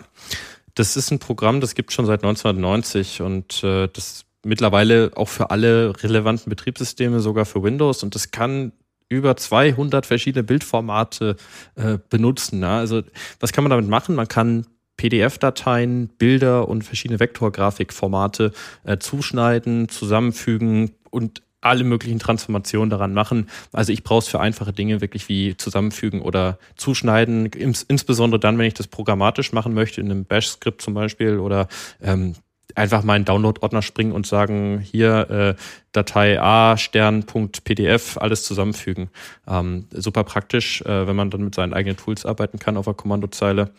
Das ist ein Programm, das gibt schon seit 1990 und äh, das mittlerweile auch für alle relevanten Betriebssysteme, sogar für Windows. Und das kann über 200 verschiedene Bildformate äh, benutzen. Ja? Also was kann man damit machen? Man kann PDF-Dateien, Bilder und verschiedene Vektorgrafikformate äh, zuschneiden, zusammenfügen und alle möglichen Transformationen daran machen. Also ich brauche es für einfache Dinge wirklich wie zusammenfügen oder zuschneiden, ins, insbesondere dann, wenn ich das programmatisch machen möchte, in einem Bash-Skript zum Beispiel oder ähm, einfach mal in Download-Ordner springen und sagen, hier äh, Datei A, Stern.pdf, alles zusammenfügen. Ähm, super praktisch, äh, wenn man dann mit seinen eigenen Tools arbeiten kann auf der Kommandozeile.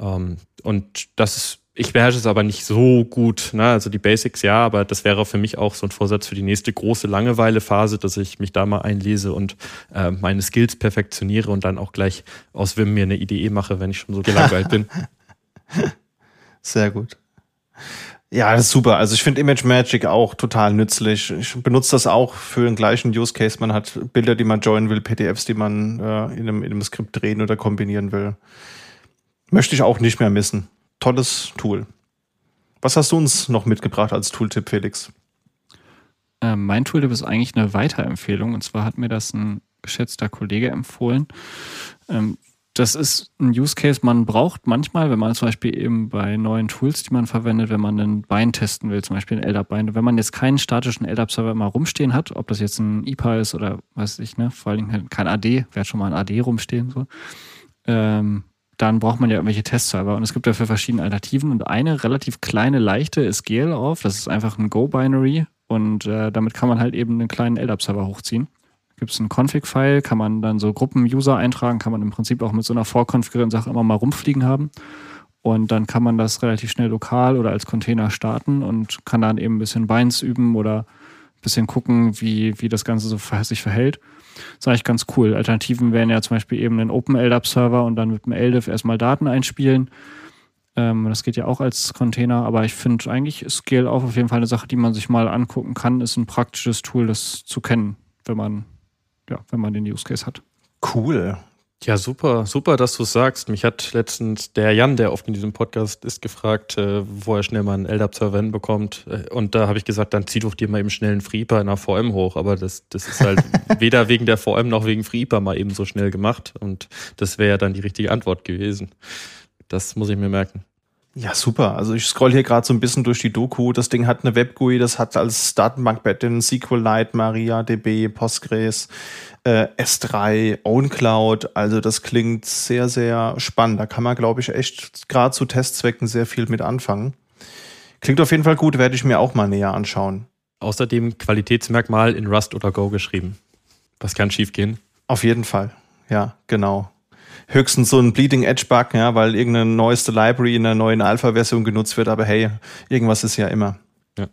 Ähm, und das ist, ich beherrsche es aber nicht so gut. Ne? Also die Basics ja, aber das wäre für mich auch so ein Vorsatz für die nächste große Langeweile-Phase, dass ich mich da mal einlese und äh, meine Skills perfektioniere und dann auch gleich aus Wim mir eine Idee mache, wenn ich schon so gelangweilt bin. Sehr gut. Ja, das ist super. Also ich finde Image Magic auch total nützlich. Ich benutze das auch für den gleichen Use Case. Man hat Bilder, die man joinen will, PDFs, die man äh, in, einem, in einem Skript drehen oder kombinieren will. Möchte ich auch nicht mehr missen. Tolles Tool. Was hast du uns noch mitgebracht als Tooltip, Felix? Äh, mein Tooltip ist eigentlich eine Weiterempfehlung. Und zwar hat mir das ein geschätzter Kollege empfohlen. Ähm, das ist ein Use Case, man braucht manchmal, wenn man zum Beispiel eben bei neuen Tools, die man verwendet, wenn man ein Bein testen will, zum Beispiel ein LDAP-Bein, wenn man jetzt keinen statischen LDAP-Server mal rumstehen hat, ob das jetzt ein IPA ist oder weiß ich, ne, vor allen Dingen kein AD, wer hat schon mal ein AD rumstehen, so, ähm, dann braucht man ja irgendwelche Testserver. Und es gibt dafür verschiedene Alternativen. Und eine relativ kleine, leichte ist GL auf, das ist einfach ein Go-Binary. Und äh, damit kann man halt eben einen kleinen LDAP-Server hochziehen gibt es einen Config-File, kann man dann so Gruppen-User eintragen, kann man im Prinzip auch mit so einer vorkonfigurierten Sache immer mal rumfliegen haben. Und dann kann man das relativ schnell lokal oder als Container starten und kann dann eben ein bisschen Binds üben oder ein bisschen gucken, wie, wie das Ganze so sich verhält. Das ist eigentlich ganz cool. Alternativen wären ja zum Beispiel eben ein Open LDAP-Server und dann mit dem LDAP erstmal Daten einspielen. Ähm, das geht ja auch als Container, aber ich finde eigentlich Scale auch auf jeden Fall eine Sache, die man sich mal angucken kann. Ist ein praktisches Tool, das zu kennen, wenn man ja, wenn man den Use Case hat. Cool. Ja, super, super, dass du es sagst. Mich hat letztens der Jan, der oft in diesem Podcast ist, gefragt, äh, wo er schnell mal einen LDAP-Server hinbekommt. Äh, und da habe ich gesagt, dann zieh doch dir mal eben schnell einen FreePA in einer VM hoch. Aber das, das ist halt weder wegen der VM noch wegen FreePA mal eben so schnell gemacht. Und das wäre ja dann die richtige Antwort gewesen. Das muss ich mir merken. Ja, super. Also ich scroll hier gerade so ein bisschen durch die Doku. Das Ding hat eine WebGUI, das hat als Datenbankbett den SQLite, MariaDB, Postgres, äh, S3, OwnCloud. Also das klingt sehr, sehr spannend. Da kann man, glaube ich, echt gerade zu Testzwecken sehr viel mit anfangen. Klingt auf jeden Fall gut, werde ich mir auch mal näher anschauen. Außerdem Qualitätsmerkmal in Rust oder Go geschrieben. Was kann schiefgehen? Auf jeden Fall. Ja, genau höchstens so ein Bleeding Edge Bug, ja, weil irgendeine neueste Library in einer neuen Alpha-Version genutzt wird, aber hey, irgendwas ist ja immer. Ja.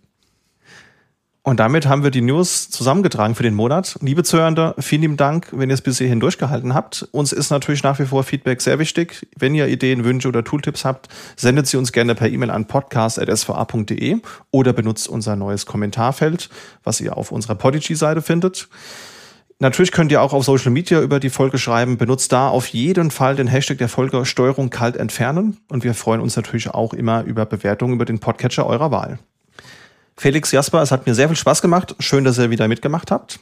Und damit haben wir die News zusammengetragen für den Monat. Liebe Zuhörende, vielen lieben Dank, wenn ihr es bis hierhin durchgehalten habt. Uns ist natürlich nach wie vor Feedback sehr wichtig. Wenn ihr Ideen, Wünsche oder Tooltips habt, sendet sie uns gerne per E-Mail an podcast.sva.de oder benutzt unser neues Kommentarfeld, was ihr auf unserer Podigy-Seite findet. Natürlich könnt ihr auch auf Social Media über die Folge schreiben. Benutzt da auf jeden Fall den Hashtag der Folge Steuerung kalt entfernen. Und wir freuen uns natürlich auch immer über Bewertungen über den Podcatcher eurer Wahl. Felix Jasper, es hat mir sehr viel Spaß gemacht. Schön, dass ihr wieder mitgemacht habt.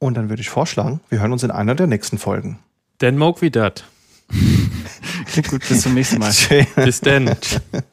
Und dann würde ich vorschlagen, wir hören uns in einer der nächsten Folgen. Den Moke wie dat. Klingt gut, bis zum nächsten Mal. bis dann.